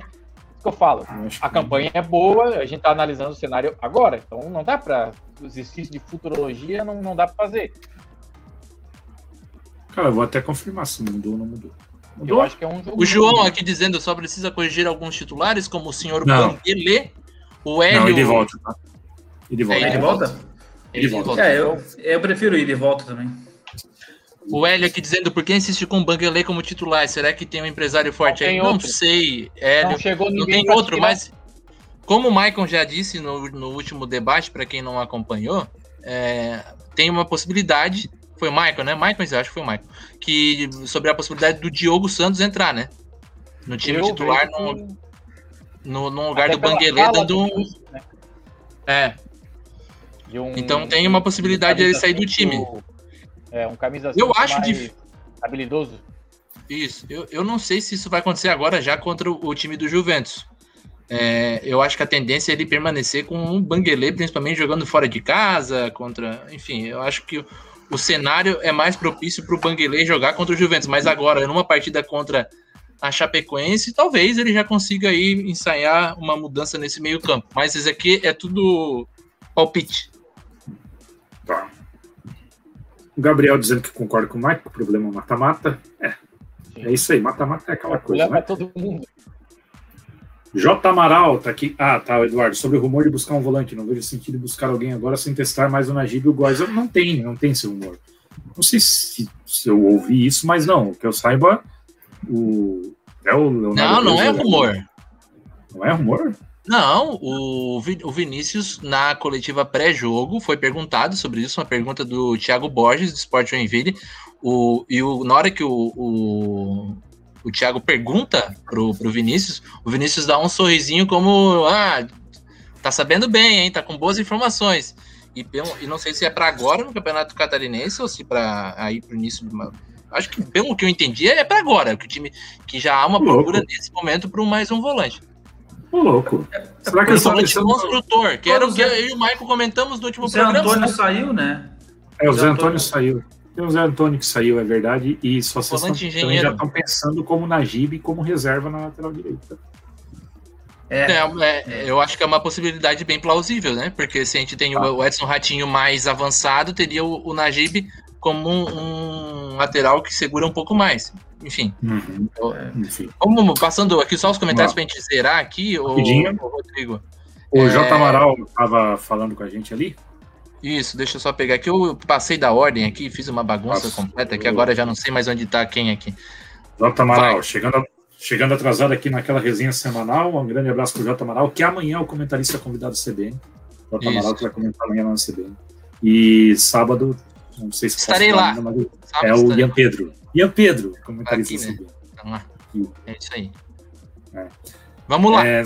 que eu falo. Eu A campanha é boa, a gente tá analisando o cenário agora, então não dá pra. O exercício de futurologia não, não dá pra fazer. Cara, eu vou até confirmar se mudou ou não mudou. Eu Mudou? acho que é um jogo. O João aqui dizendo só precisa corrigir alguns titulares, como o senhor Não. Banguelê, o Hélio. Não, e de volta, tá? E de volta. É, Ele volta? Ele volta. É, eu, eu prefiro ir de volta também. O Hélio aqui dizendo por que insiste com o Banguelê como titular? Será que tem um empresário forte Não aí? tem Não outro. sei, Hélio. Não chegou Não tem outro, tirar. mas como o Maicon já disse no, no último debate, para quem não acompanhou, é, tem uma possibilidade. Foi o Maicon, né? Maicon, eu acho que foi o Maicon. Que, sobre a possibilidade do Diogo Santos entrar, né? No time Eu titular, no, no, no lugar do fala dando do um. Né? É, um- Então tem uma possibilidade de ele sair do time. cinco, É, um camisa Eu acho mais dif- habilidoso. Isso, eu, eu não sei se isso vai acontecer agora já contra o, o time do Juventus. É, eu acho que a tendência é ele permanecer com um Banguelê, principalmente jogando fora de casa, contra. Enfim, eu acho que o, o cenário é mais propício para o Banguelê jogar contra o Juventus. Mas agora, numa partida contra a Chapecoense, talvez ele já consiga aí ensaiar uma mudança nesse meio-campo. Mas isso aqui é tudo palpite. O Gabriel dizendo que concorda com o Mike, o problema é mata-mata. É, é isso aí, mata-mata é aquela coisa, né? todo mundo. J. Amaral tá aqui. Ah, tá, Eduardo. Sobre o rumor de buscar um volante. Não vejo sentido buscar alguém agora sem testar mais o Najib e o Góes. Eu Não tem, não tem esse rumor. Não sei se, se eu ouvi isso, mas não. O que eu saiba, o. É o Leonardo Não, não é Cruz, rumor. Não é rumor? Não, o, o Vinícius, na coletiva pré-jogo, foi perguntado sobre isso, uma pergunta do Thiago Borges, do Sport Joinville, o, e o, na hora que o, o, o Thiago pergunta pro, pro Vinícius, o Vinícius dá um sorrisinho como, ah, tá sabendo bem, hein, tá com boas informações. E, pelo- e não sei se é para agora no Campeonato Catarinense ou se para aí pro início de uma... Acho que, pelo que eu entendi, é para agora, que o time que já há uma Louco. procura nesse momento para mais um volante. Ô, louco. Será que sou pensando... construtor, que era o que eu e o Michael comentamos no último O Zé programa. Antônio saiu, né? É, o Zé Zé Antônio Antônio. saiu. Tem o Zé Antônio que saiu, é verdade. E só vocês Volante tão- engenheiro. também já estão pensando como Najib e como reserva na lateral direita. É. É, é, eu acho que é uma possibilidade bem plausível, né? Porque se a gente tem o Edson Ratinho mais avançado, teria o, o Najib como um, um lateral que segura um pouco mais. Enfim, Uhum. Enfim. vamos passando aqui só os comentários Vamos. pra gente zerar aqui, o, Rapidinho. Rodrigo. O É. J. Amaral estava falando com a gente ali. Isso, deixa eu só pegar aqui. Eu passei da ordem aqui, fiz uma bagunça Nossa. completa aqui, agora já não sei mais onde tá quem aqui. J. Amaral, Vai. chegando, chegando atrasado aqui naquela resenha semanal. Um grande abraço pro J. Amaral, que amanhã é o comentarista convidado do CBN. J. Isso. Amaral que vai comentar amanhã lá no CBN. E sábado, não sei se Estarei lá. ainda, é o? Ian Pedro. Ian Pedro, comentarista Aqui, do né? Vamos lá. Aqui. É isso aí. É. Vamos lá. É,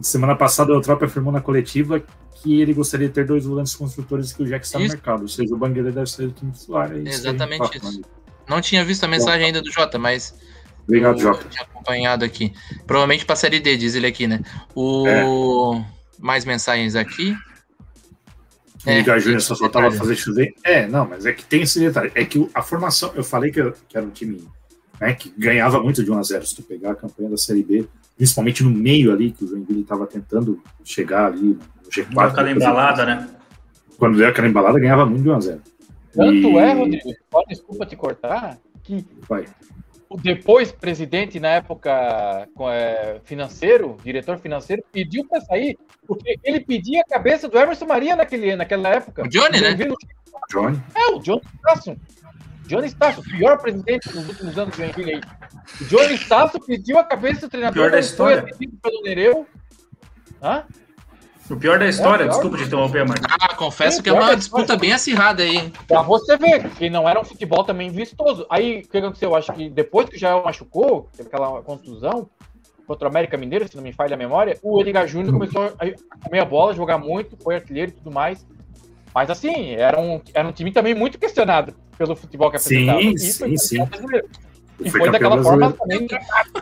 semana passada o Trop afirmou na coletiva que ele gostaria de ter dois volantes construtores que o Jack está no mercado. Ou seja, o Banguela deve ser o time titular. É isso a Exatamente fala, isso. mano. Não tinha visto a mensagem ainda do Jota, mas Obrigado, Jota. tinha acompanhado aqui. Provavelmente pra série D, diz ele aqui, né? O... É. Mais mensagens aqui. O É, Edgar Júnior só faltava detalhe. fazer chover. É, não, mas é que tem esse detalhe. É que a formação, eu falei que, era- que era um time né, que ganhava muito de 1 a 0 Se tu pegar a campanha da Série B, principalmente no meio ali, que o Joinville estava tentando chegar ali no Deu G4. aquela embalada, né? Quando deu aquela embalada, ganhava muito de 1 a 0 Tanto E- é, Rodrigo, desculpa te cortar, que Vai. O depois presidente na época com, é, financeiro, diretor financeiro, pediu para sair, porque ele pedia a cabeça do Emerson Maria naquele, naquela época. O Johnny, né? Johnny. É, o Johnny Stasso. Johnny Stasso, o pior presidente dos últimos anos do Joinville aí. O Johnny Stasso pediu a cabeça do treinador, Pior da foi história. atendido pelo Nereu. Hã? O pior da história, É, pior. desculpa te interromper, Marcos. Ah, confesso Sim, que é uma que disputa bem acirrada aí. Pra você ver, que não era um futebol também vistoso. Aí, o que aconteceu? Eu acho que depois que o Jael machucou, teve aquela contusão, contra o América Mineiro, se não me falha a memória, o Edgar Júnior começou a comer a bola, jogar muito, foi artilheiro e tudo mais. Mas assim, era um, era um time também muito questionado pelo futebol que Sim, apresentava. sim, sim. brasileiro. E Foi foi, daquela forma também.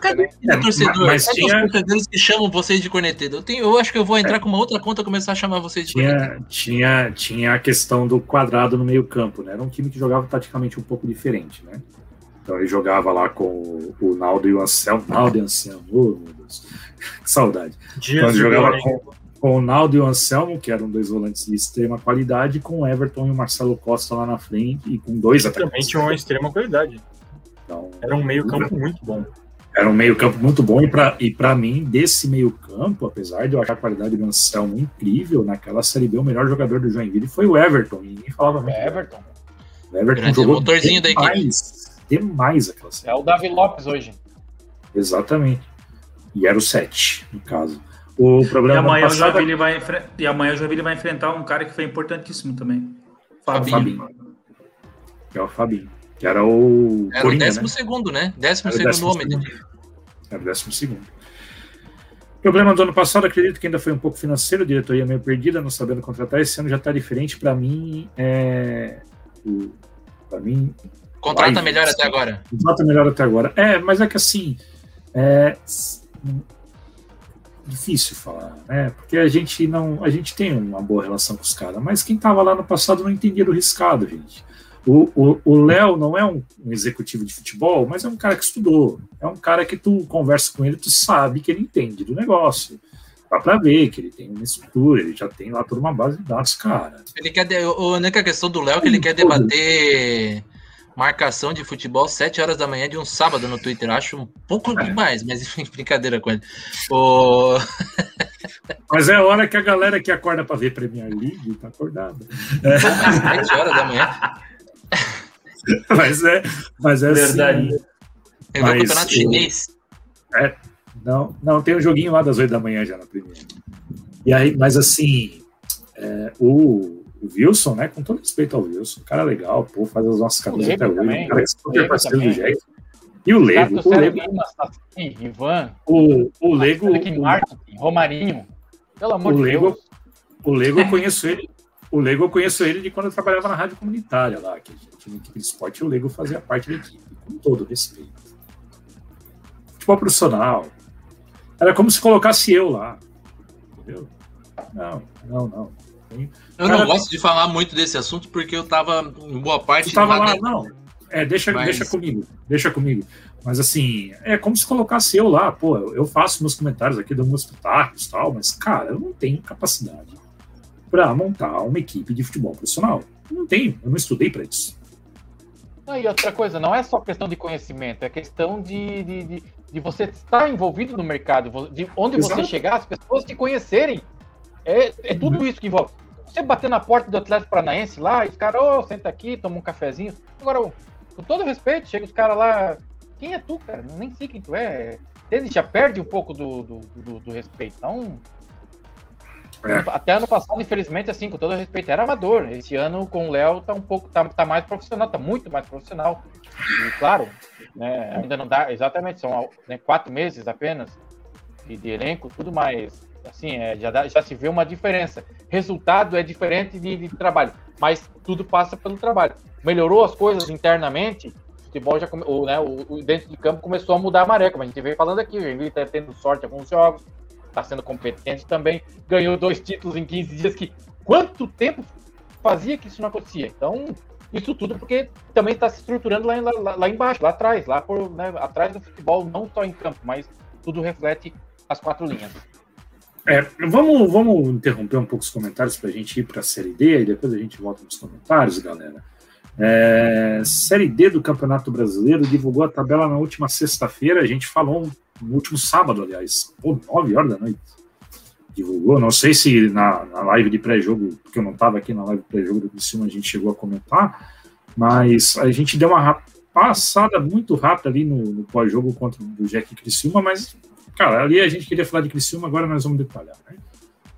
Cadê É, torcedor? mas Cadê tinha- os torcedores que chamam vocês de corneteiro? Eu, tenho, eu acho que eu vou entrar com uma outra conta e começar a chamar vocês de corneteiro. Tinha, tinha, tinha a questão do quadrado no meio campo, né? Era um time que jogava taticamente um pouco diferente, né? Então ele jogava lá com o, o Naldo e o Anselmo. Naldo e Anselmo, oh, meu Deus. Que saudade. Então Dias ele de jogava com, com o Naldo e o Anselmo, que eram dois volantes de extrema qualidade, com o Everton e o Marcelo Costa lá na frente, e com dois Também atacantes. tinha uma extrema qualidade. Então, Era um meio campo muito bom. era um meio-campo muito bom, e para e pra mim, desse meio-campo, apesar de eu achar a qualidade do Anselmo incrível, naquela Série B, o melhor jogador do Joinville foi o Everton, e ninguém falava muito. É, Everton. O Everton Grande jogou motorzinho da equipe. demais, demais aquela série. É o Davi Lopes hoje. Exatamente. E era o 7, no caso. O E problema amanhã, o do passado Joinville vai enfre- e amanhã o Joinville vai enfrentar um cara que foi importantíssimo também. o Fabinho. Fabinho. Que é o Fabinho. Que era o Era o Coringa, décimo né? segundo, né? Décimo Era o segundo décimo homem. segundo. Era o décimo segundo. Problema do ano passado, acredito que ainda foi um pouco financeiro, diretoria meio perdida, não sabendo contratar. Esse ano já está diferente. Para mim, é. Para mim, Contrata melhor até agora. Nota melhor até agora. É, mas é que assim. É, difícil falar, né? Porque a gente não. A gente tem uma boa relação com os caras, mas quem tava lá no passado não entendia do riscado, gente. O Léo não é um, um executivo de futebol, mas é um cara que estudou. É um cara que tu conversa com ele, tu sabe que ele entende do negócio. Dá pra ver que ele tem uma estrutura, ele já tem lá toda uma base de dados, cara. Ele quer de... A única questão do Léo é que ele quer debater marcação de futebol 7 horas da manhã de um sábado no Twitter. Acho um pouco É. demais, mas enfim, brincadeira com ele. O... Mas é a hora que a galera que acorda pra ver Premier League tá acordada. 7 horas da manhã. Mas é, mas é Verdade. assim. Vou Mas campeonato o- chinês. Não, não, tem um joguinho lá das 8 da manhã já na primeira. E aí, mas assim, é, o, o Wilson, né? Com todo respeito ao Wilson, um cara legal, pô, faz as nossas camisas Lego até hoje, um cara que é super Lego parceiro do. Jack. E o Lego, Tato o Lego, Ivan, o, o Lego, Felipe Martin, Romarinho. Pelo amor o de Lego, Deus. o Lego eu conheço ele. O Lego eu conheço ele de quando eu trabalhava na rádio comunitária lá, que a gente tinha equipe de esporte e o Lego fazia parte da equipe, com todo respeito. Futebol profissional. Era como se colocasse eu lá. Entendeu? Não, não, não. Eu Cara, não gosto de falar muito desse assunto porque eu tava em boa parte. Tava lá, não. É, deixa, Mas... deixa comigo, deixa comigo. Mas assim, é como se colocasse eu lá, pô, eu faço meus comentários aqui, dou meus pitacos e tal, mas, cara, eu não tenho capacidade para montar uma equipe de futebol profissional. Eu não tenho, eu não estudei para isso. E outra coisa, não é só questão de conhecimento, é questão de, de, de, de você estar envolvido no mercado, de onde Exato. você chegar, as pessoas te conhecerem. É, é tudo uhum. isso que envolve. Você bater na porta do Atlético Paranaense lá, e os caras, ô, oh, senta aqui, toma um cafezinho. Agora, com todo respeito, chega os caras lá, quem é tu, cara? Nem sei quem tu é. Ele já perde um pouco do, do, do, do respeito. Então, é. Até ano passado, infelizmente, assim, com todo respeito, era amador. Esse ano, com o Léo, tá um pouco, tá, tá mais profissional, tá muito mais profissional. E, claro, né, ainda não dá, exatamente, são né, quatro meses apenas de, de, elenco, tudo mais. Assim, é, já, dá, já se vê uma diferença. Resultado é diferente de, de trabalho, mas tudo passa pelo trabalho. Melhorou as coisas internamente, futebol já come, o, né, o, o, dentro de campo começou a mudar a maré, como a gente veio falando aqui, o Joinville está tendo sorte em alguns jogos, está sendo competente também, ganhou dois títulos em 15 dias, que quanto tempo fazia que isso não acontecia? Então, isso tudo porque também está se estruturando lá, lá, lá, embaixo, lá atrás, lá por, né, atrás do futebol, não só em campo, mas tudo reflete as quatro linhas. É, vamos, vamos interromper um pouco os comentários para a gente ir para a Série D e depois a gente volta nos comentários, galera. É, série D do Campeonato Brasileiro divulgou a tabela na última sexta-feira. A gente falou no último sábado, aliás, pô, 9 horas da noite. Divulgou. Não sei se na, na live de pré-jogo, porque eu não estava aqui na live pré-jogo do Criciúma, a gente chegou a comentar, mas a gente deu uma passada muito rápida ali no, no pós-jogo contra o Jack Criciúma, mas, cara, ali a gente queria falar de Criciúma, agora nós vamos detalhar. Né?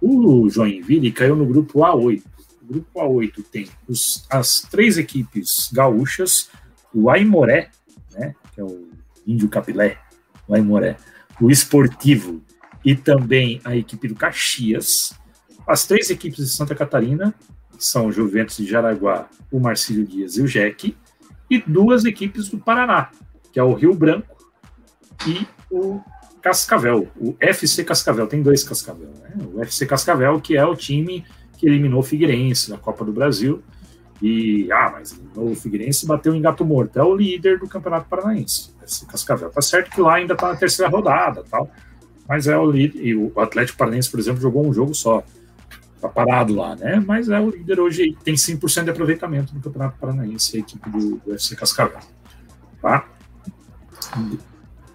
O Joinville caiu no grupo A8 grupo A8 tem os, as três equipes gaúchas, o Aimoré, né, que é o Índio Capilé, o Aimoré, o Esportivo e também a equipe do Caxias. As três equipes de Santa Catarina são o Juventus de Jaraguá, o Marcílio Dias e o Jeque, e duas equipes do Paraná, que é o Rio Branco e o Cascavel, o FC Cascavel, tem dois Cascavel, né? O FC Cascavel, que é o time que eliminou o Figueirense na Copa do Brasil. E, ah, mas o Figueirense bateu em Gato Morto, é o líder do Campeonato Paranaense, esse Cascavel. Tá certo que lá ainda tá na terceira rodada tal, mas é o líder. E o Atlético Paranaense, por exemplo, jogou um jogo só. Tá parado lá, né? Mas é o líder hoje, tem 100% de aproveitamento no Campeonato Paranaense, a equipe do, do FC Cascavel. Tá?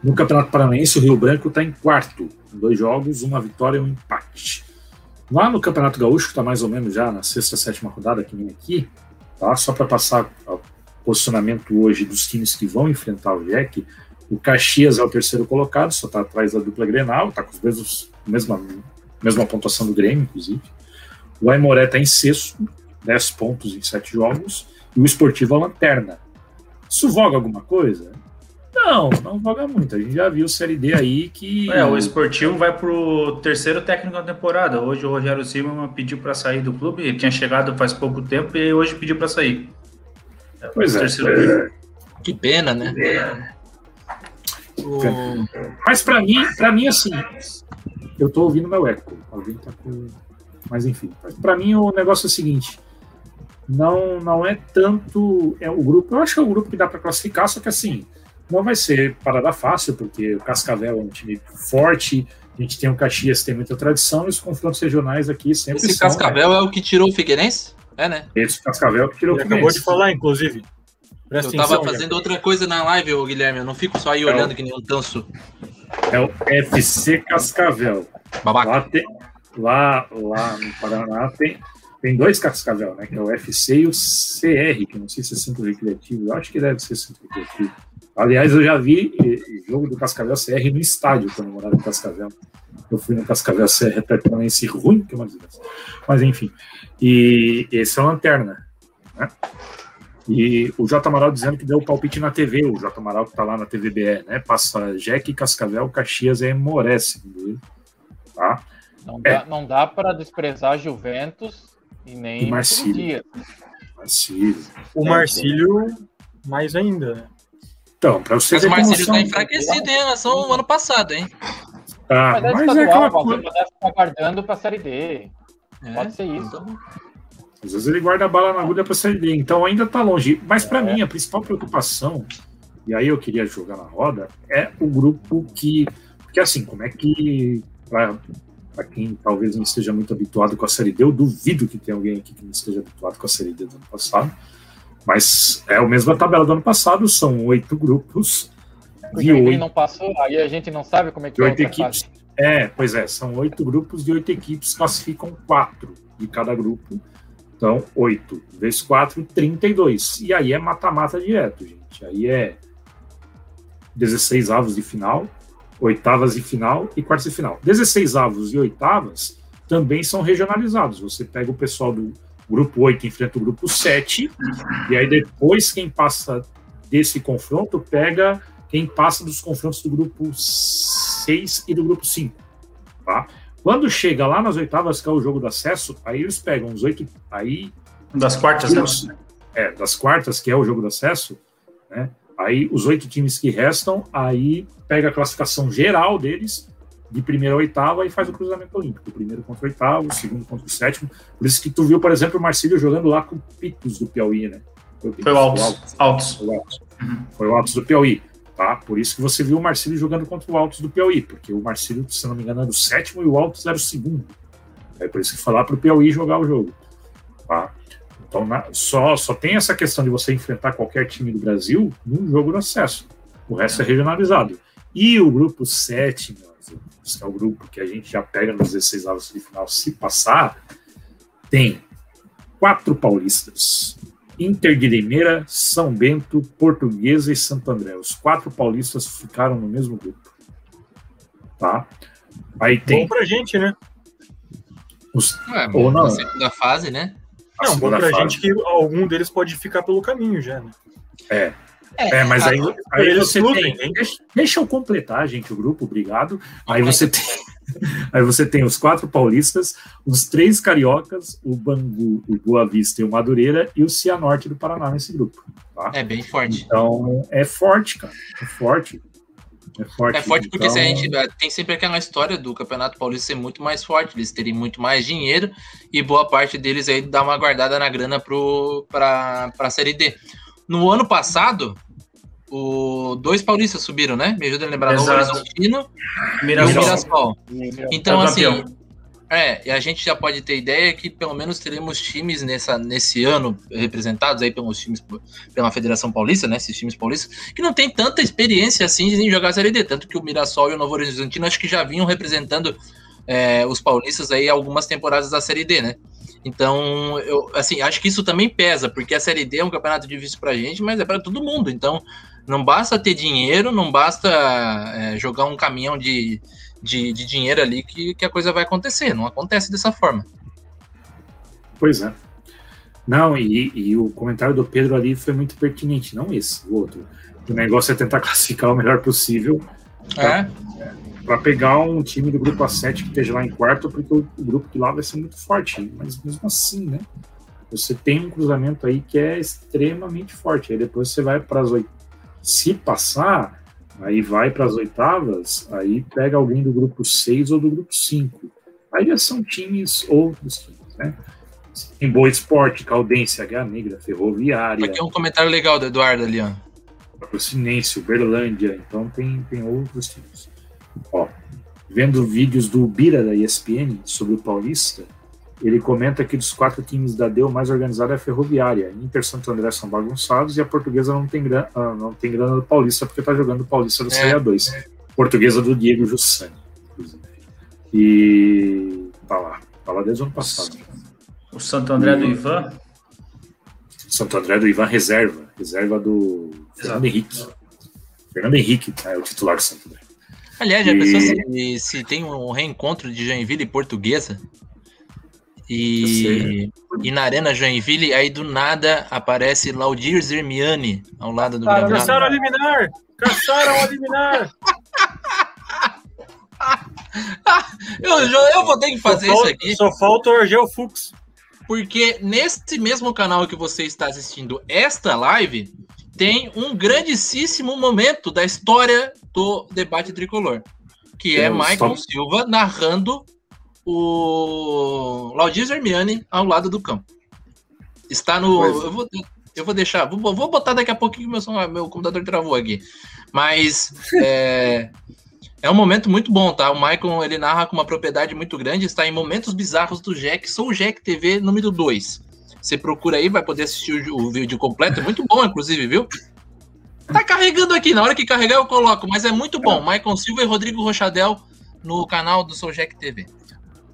No Campeonato Paranaense, o Rio Branco está em quarto, dois jogos, uma vitória e um empate. Lá no Campeonato Gaúcho, que está mais ou menos já na sexta, sétima rodada que vem aqui, tá? só para passar o posicionamento hoje dos times que vão enfrentar o Jack, o Caxias é o terceiro colocado, só está atrás da dupla Grenal, está com os mesmos, mesma, mesma pontuação do Grêmio, inclusive. O Aimoré está em sexto, 10 pontos em 7 jogos, e o Esportivo é a lanterna. Isso voga alguma coisa? Não, não joga muito. A gente já viu Série D aí que. É, o esportivo vai pro terceiro técnico da temporada. Hoje o Rogério Silva pediu para sair do clube. Ele tinha chegado faz pouco tempo e hoje pediu para sair. É, pois é. é. Que pena, né? O... Mas para mim, para mim assim, eu tô ouvindo meu eco. Alguém tá com. Mas enfim, para mim o negócio é o seguinte. Não, não é tanto é o grupo. Eu acho que é o grupo que dá para classificar, só que assim, não vai ser parada fácil, porque o Cascavel é um time forte, a gente tem o Caxias, tem muita tradição, e os confrontos regionais aqui sempre Esse são, Cascavel é o que tirou o Figueirense? É, né? Esse Cascavel que tirou Ele o Figueirense. acabou de falar, inclusive. Presta eu tava fazendo outra coisa na live, ô, Guilherme, eu não fico só aí é olhando o... que nem um tanso. É o FC Cascavel. Babaca. Lá, tem, lá, lá no Paraná tem, tem dois Cascavel, né? Que é o FC e o CR, que não sei se é centro recreativo, eu acho que deve ser centro recreativo. Aliás, eu já vi jogo do Cascavel CR no estádio, quando eu morava em Cascavel. Eu fui no Cascavel CR até esse ruim, que é uma desgraça. Mas enfim. E esse é a lanterna. Né? E o J. Amaral dizendo que deu o palpite na TV, o J. Amaral que está lá na TVBE, né? Passa Jack, Cascavel, Caxias e Moré, segundo ele. Tá? Não é. dá, não dá para desprezar Juventus e nem e Marcílio. Marcílio. O Marcílio mais ainda, né? Então, para você Mas o Marcelo está enfraquecido em relação ao ano passado, hein? Ah, Mas é mas é estadual, aquela Valdir coisa. Modesto tá guardando pra Série D. É, Pode ser isso. então, Às vezes ele guarda a bala na agulha para sair dele, então ainda está longe. Mas para É. mim, a principal preocupação, e aí eu queria jogar na roda, é o grupo que. Porque assim, como é que. Para quem talvez não esteja muito habituado com a Série D, eu duvido que tenha alguém aqui que não esteja habituado com a Série D do ano passado. Mas é a mesma tabela do ano passado, são oito grupos. O de oito não passou, aí a gente não sabe como é que é oito outra equipes. fase. É, pois é, são oito grupos de oito equipes, classificam quatro de cada grupo. Então, oito vezes quatro, 32. E aí é mata-mata direto, gente. Aí é 16 avos de final, oitavas de final e quartas de final. 16 avos e oitavas também são regionalizados. Você pega o pessoal do grupo 8 enfrenta o grupo 7, e aí depois quem passa desse confronto pega quem passa dos confrontos do grupo 6 e do grupo 5. Tá? Quando chega lá nas oitavas, que é o jogo do acesso, aí eles pegam os oito. Aí, Das quartas, né? é, das quartas, que é o jogo do acesso, né? Aí os oito times que restam, aí pega a classificação geral deles, de primeira a oitava, e faz o cruzamento olímpico. O primeiro contra o oitavo, o segundo contra o sétimo. Por isso que tu viu, por exemplo, o Marcílio jogando lá com o Picos do Piauí, né? Foi o Picos, Foi o Altos. Altos. Altos. Foi o Altos. Foi o Altos do Piauí. Tá? Por isso que você viu o Marcílio jogando contra o Altos do Piauí, porque o Marcílio, se não me engano, era o sétimo e o Altos era o segundo. É por isso que foi lá para o Piauí jogar o jogo. Tá? Então, na- só, só tem essa questão de você enfrentar qualquer time do Brasil num jogo do acesso. O resto é regionalizado. E o grupo 7, amigos, que é o grupo que a gente já pega nos 16 avos de final, se passar, tem quatro paulistas. Inter de Limeira, São Bento, Portuguesa e Santo André. Os quatro paulistas ficaram no mesmo grupo. Tá? Aí Bom tem pra gente, né? os. é, Ou não. na segunda fase, né? a Não, bom pra fase. gente que algum deles pode ficar pelo caminho já, né? É. É, mas aí, Ah, aí eles você lutem, tem. Deixa, deixa eu completar, gente, o grupo, obrigado. Aí você tem. Aí você tem os quatro paulistas, os três cariocas, o Bangu, o Boa Vista e o Madureira, e o Cianorte do Paraná nesse grupo. Tá? É bem forte. Então, é forte, cara. É forte. É forte. É forte porque se a Então, gente tem sempre aquela história do Campeonato Paulista ser muito mais forte, eles terem muito mais dinheiro e boa parte deles aí dá uma guardada na grana para a Série D. No ano passado, o dois paulistas subiram, né? Me ajuda a lembrar, Novo Exato. Horizontino e o Mirassol. Mirassol. Então, É assim, é, e a gente já pode ter ideia que pelo menos teremos times nessa, nesse ano representados aí pelos times, pela Federação Paulista, né? Esses times paulistas, que não tem tanta experiência assim em jogar a Série D. Tanto que o Mirassol e o Novo Horizontino acho que já vinham representando é, os paulistas aí algumas temporadas da Série D, né? Então, eu assim, acho que isso também pesa, porque a Série D é um campeonato difícil pra gente, mas é para todo mundo. Então, não basta ter dinheiro, não basta é, jogar um caminhão de, de, de dinheiro ali que, que a coisa vai acontecer. Não acontece dessa forma. Pois é. Não, e, e o comentário do Pedro ali foi muito pertinente, não esse, o outro. O negócio é tentar classificar o melhor possível É, para pegar um time do grupo A7 que esteja lá em quarto, porque o, o grupo de lá vai ser muito forte. Mas mesmo assim, né? Você tem um cruzamento aí que é extremamente forte. Aí depois você vai para as oitavas. Se passar, aí vai para as oitavas, aí pega alguém do grupo 6 ou do grupo 5. Aí já são times, outros times, né? Tem Boa Esporte, Caldense, H Negra, Ferroviária, aqui é um comentário legal do Eduardo ali, ó. Patrocinense, Uberlândia, então tem, tem outros times. Ó, vendo vídeos do Bira da ESPN sobre o Paulista, ele comenta que dos quatro times da D, o mais organizado é a Ferroviária. Inter Santo André são bagunçados e a Portuguesa não tem, grana, ah, não tem grana do Paulista porque tá jogando o Paulista do É. Série A2. Portuguesa do Diego Jussani, inclusive. E tá lá. Tá lá desde o ano passado. O Santo André do Ivan. Santo André do Ivan Reserva, reserva do Fernando Henrique. Fernando Henrique é o titular do Santo André. Aliás, já E- pensou se, se tem um reencontro de Joinville e Portuguesa? E, e na Arena Joinville, aí do nada aparece Laudir Zermiani ao lado do gramado. Caçaram a liminar! Caçaram a liminar! Eu, eu vou ter que fazer só isso falta, aqui. Só falta o Argel Fux. Porque nesse mesmo canal que você está assistindo esta live, tem um grandíssimo momento da história do debate tricolor. que é É, Michael stop. Silva narrando o Laudir Hermione ao lado do campo. Está no. Pois é. Eu vou, eu vou deixar. Vou, vou botar daqui a pouquinho que meu, som- meu computador travou aqui. Mas é, é um momento muito bom, tá? O Michael ele narra com uma propriedade muito grande, está em momentos bizarros do Jack. Sou o Jack TV número 2. Você procura aí, vai poder assistir o, o vídeo completo. É muito bom, inclusive, viu? Tá carregando aqui, na hora que carregar eu coloco, mas é muito bom. Michael Silva e Rodrigo Rochadel no canal do Sou Jack TV.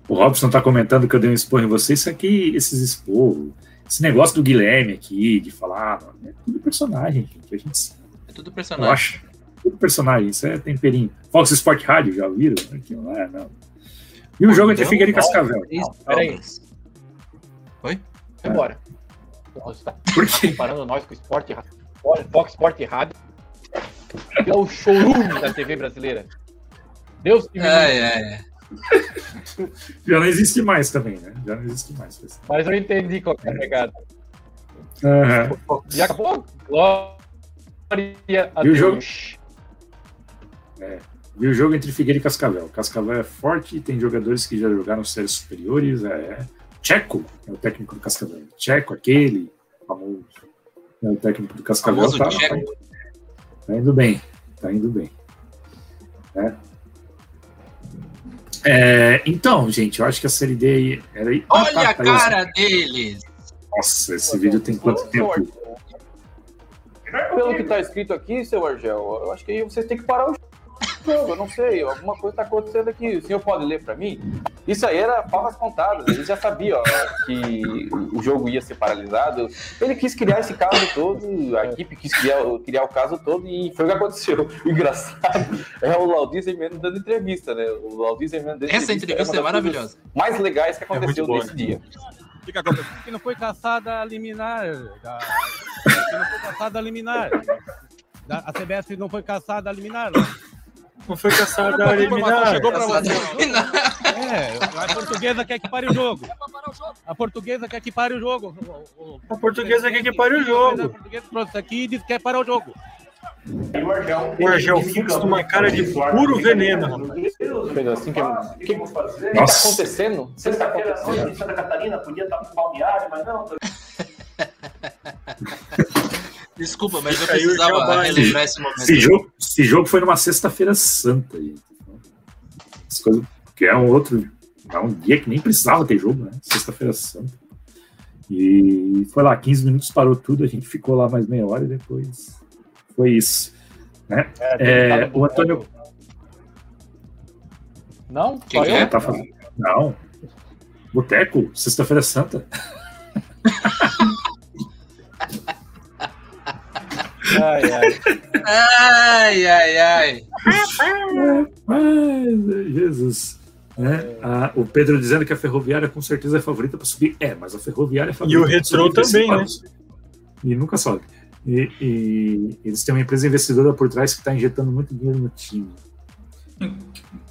O Robson tá comentando que eu dei um expor em você. Isso aqui, esses expor, esse negócio do Guilherme aqui, de falar, é tudo personagem, gente. A gente sabe. É tudo Eu personagem. acho. Tudo personagem, isso é temperinho. Fox Sport Rádio, já viram? Aquilo lá, não. E o jogo entre Não, Figueira e não. Cascavel. Não, peraí. Oi? Vai embora. Você tá Por quê? comparando nós com o Sport Rádio. Fox Sport Rádio. É o showroom da TV brasileira. Deus que me. É, é, é. Já não existe mais também, né? Já não existe mais. Mas eu entendi qual é a pegada. Aham. Já acabou? Glória a E o Deus. jogo? Vi o jogo entre Figueira e Cascavel. Cascavel é forte, tem jogadores que já jogaram séries superiores. É... Tcheco é o técnico do Cascavel. Tcheco, aquele famoso. É o técnico do Cascavel. Tá, tá indo bem. Tá indo bem. Né? É, então, gente, eu acho que a série D aí era aí. Ah, Olha tá, a tá aí, cara deles! Nossa, esse vídeo tem quanto tempo? Pelo que tá escrito aqui, seu Argel, eu acho que aí vocês têm que parar o eu não sei, alguma coisa tá acontecendo aqui. O senhor pode ler pra mim? Isso aí era favas contadas, ele já sabia ó, que o jogo ia ser paralisado. Ele quis criar esse caso todo, a equipe quis criar, criar o caso todo e foi o que aconteceu. O engraçado é o Laudir Zemeno dando entrevista, né? O Laudir Zemeno dando Essa entrevista é uma das coisas maravilhosa. Mais legais que aconteceu boa, nesse dia. O que, que aconteceu? Que não foi caçada a liminar. Da... Que não foi caçada a liminar. A CBS não foi caçada a liminar. Não. Foi caçada a eliminar. chegou pra você. Caçada É, a portuguesa quer que pare o jogo. A portuguesa quer que pare o jogo. A portuguesa quer que pare o jogo. A portuguesa trouxe aqui e disse que quer parar o jogo. O Argel Fux numa cara de puro veneno, assim que o que, que tá acontecendo? O que tá acontecendo? Santa Catarina podia estar no balneário, mas não. Desculpa, mas eu precisava relembrar esse momento. Esse jogo, esse jogo foi numa sexta-feira santa, gente. As coisas, que é um outro. É um dia que nem precisava ter jogo, né? Sexta-feira santa. E foi lá, 15 minutos parou tudo, a gente ficou lá mais meia hora e depois foi isso. Né? É, o Antônio Não? Quem é? tá fazendo. Não. Boteco, sexta-feira santa. Ai, ai. Ai, ai, ai. Ai, Jesus. Né? Ah, o Pedro dizendo que a Ferroviária com certeza é favorita para subir. É, mas a Ferroviária é favorita. E o Retrô também, né? E nunca sobe. E, e eles têm uma empresa investidora por trás que está injetando muito dinheiro no time.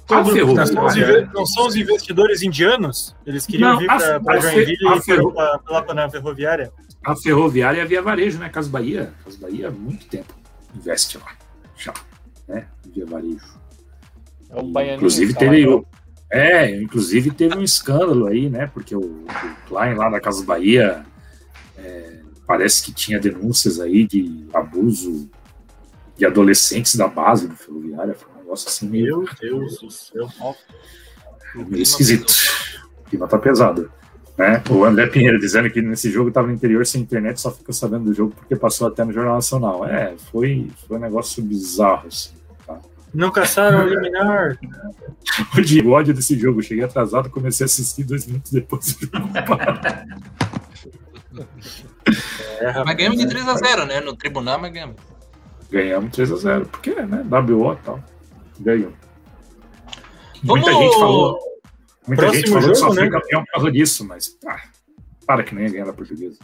Qual A? Ferroviária. Não são, os investidores indianos? Eles queriam Não, vir para Joinville e Ferro- para na ferroviária. A Ferroviária e a Via Varejo, né? Casa Bahia. Casa Bahia há muito tempo investe lá. Já. Né? Via Varejo. É o baianinho. Inclusive teve o. É, inclusive teve um escândalo aí, né? Porque o, o Klein lá da Casa Bahia é, parece que tinha denúncias aí de abuso de adolescentes da base do ferroviária. Foi um negócio assim meio, Meu Deus do céu. meio esquisito. O clima tá pesado. Né? O André Pinheiro dizendo que nesse jogo tava no interior sem internet, só fica sabendo do jogo porque passou até no Jornal Nacional. É, foi, foi um negócio bizarro, assim. Não caçaram a liminar. O de ódio desse jogo. Cheguei atrasado, comecei a assistir dois minutos depois do jogo. É, Mas ganhamos de 3x0, né? No tribunal, mas ganhamos. Ganhamos 3x0, porque, né? WO e tal. Ganhou. Vamos- Muita gente falou. Muita Próximo gente falou que só jogo, foi né? campeão por causa disso, mas ah, para que nem ia ganhar da portuguesa.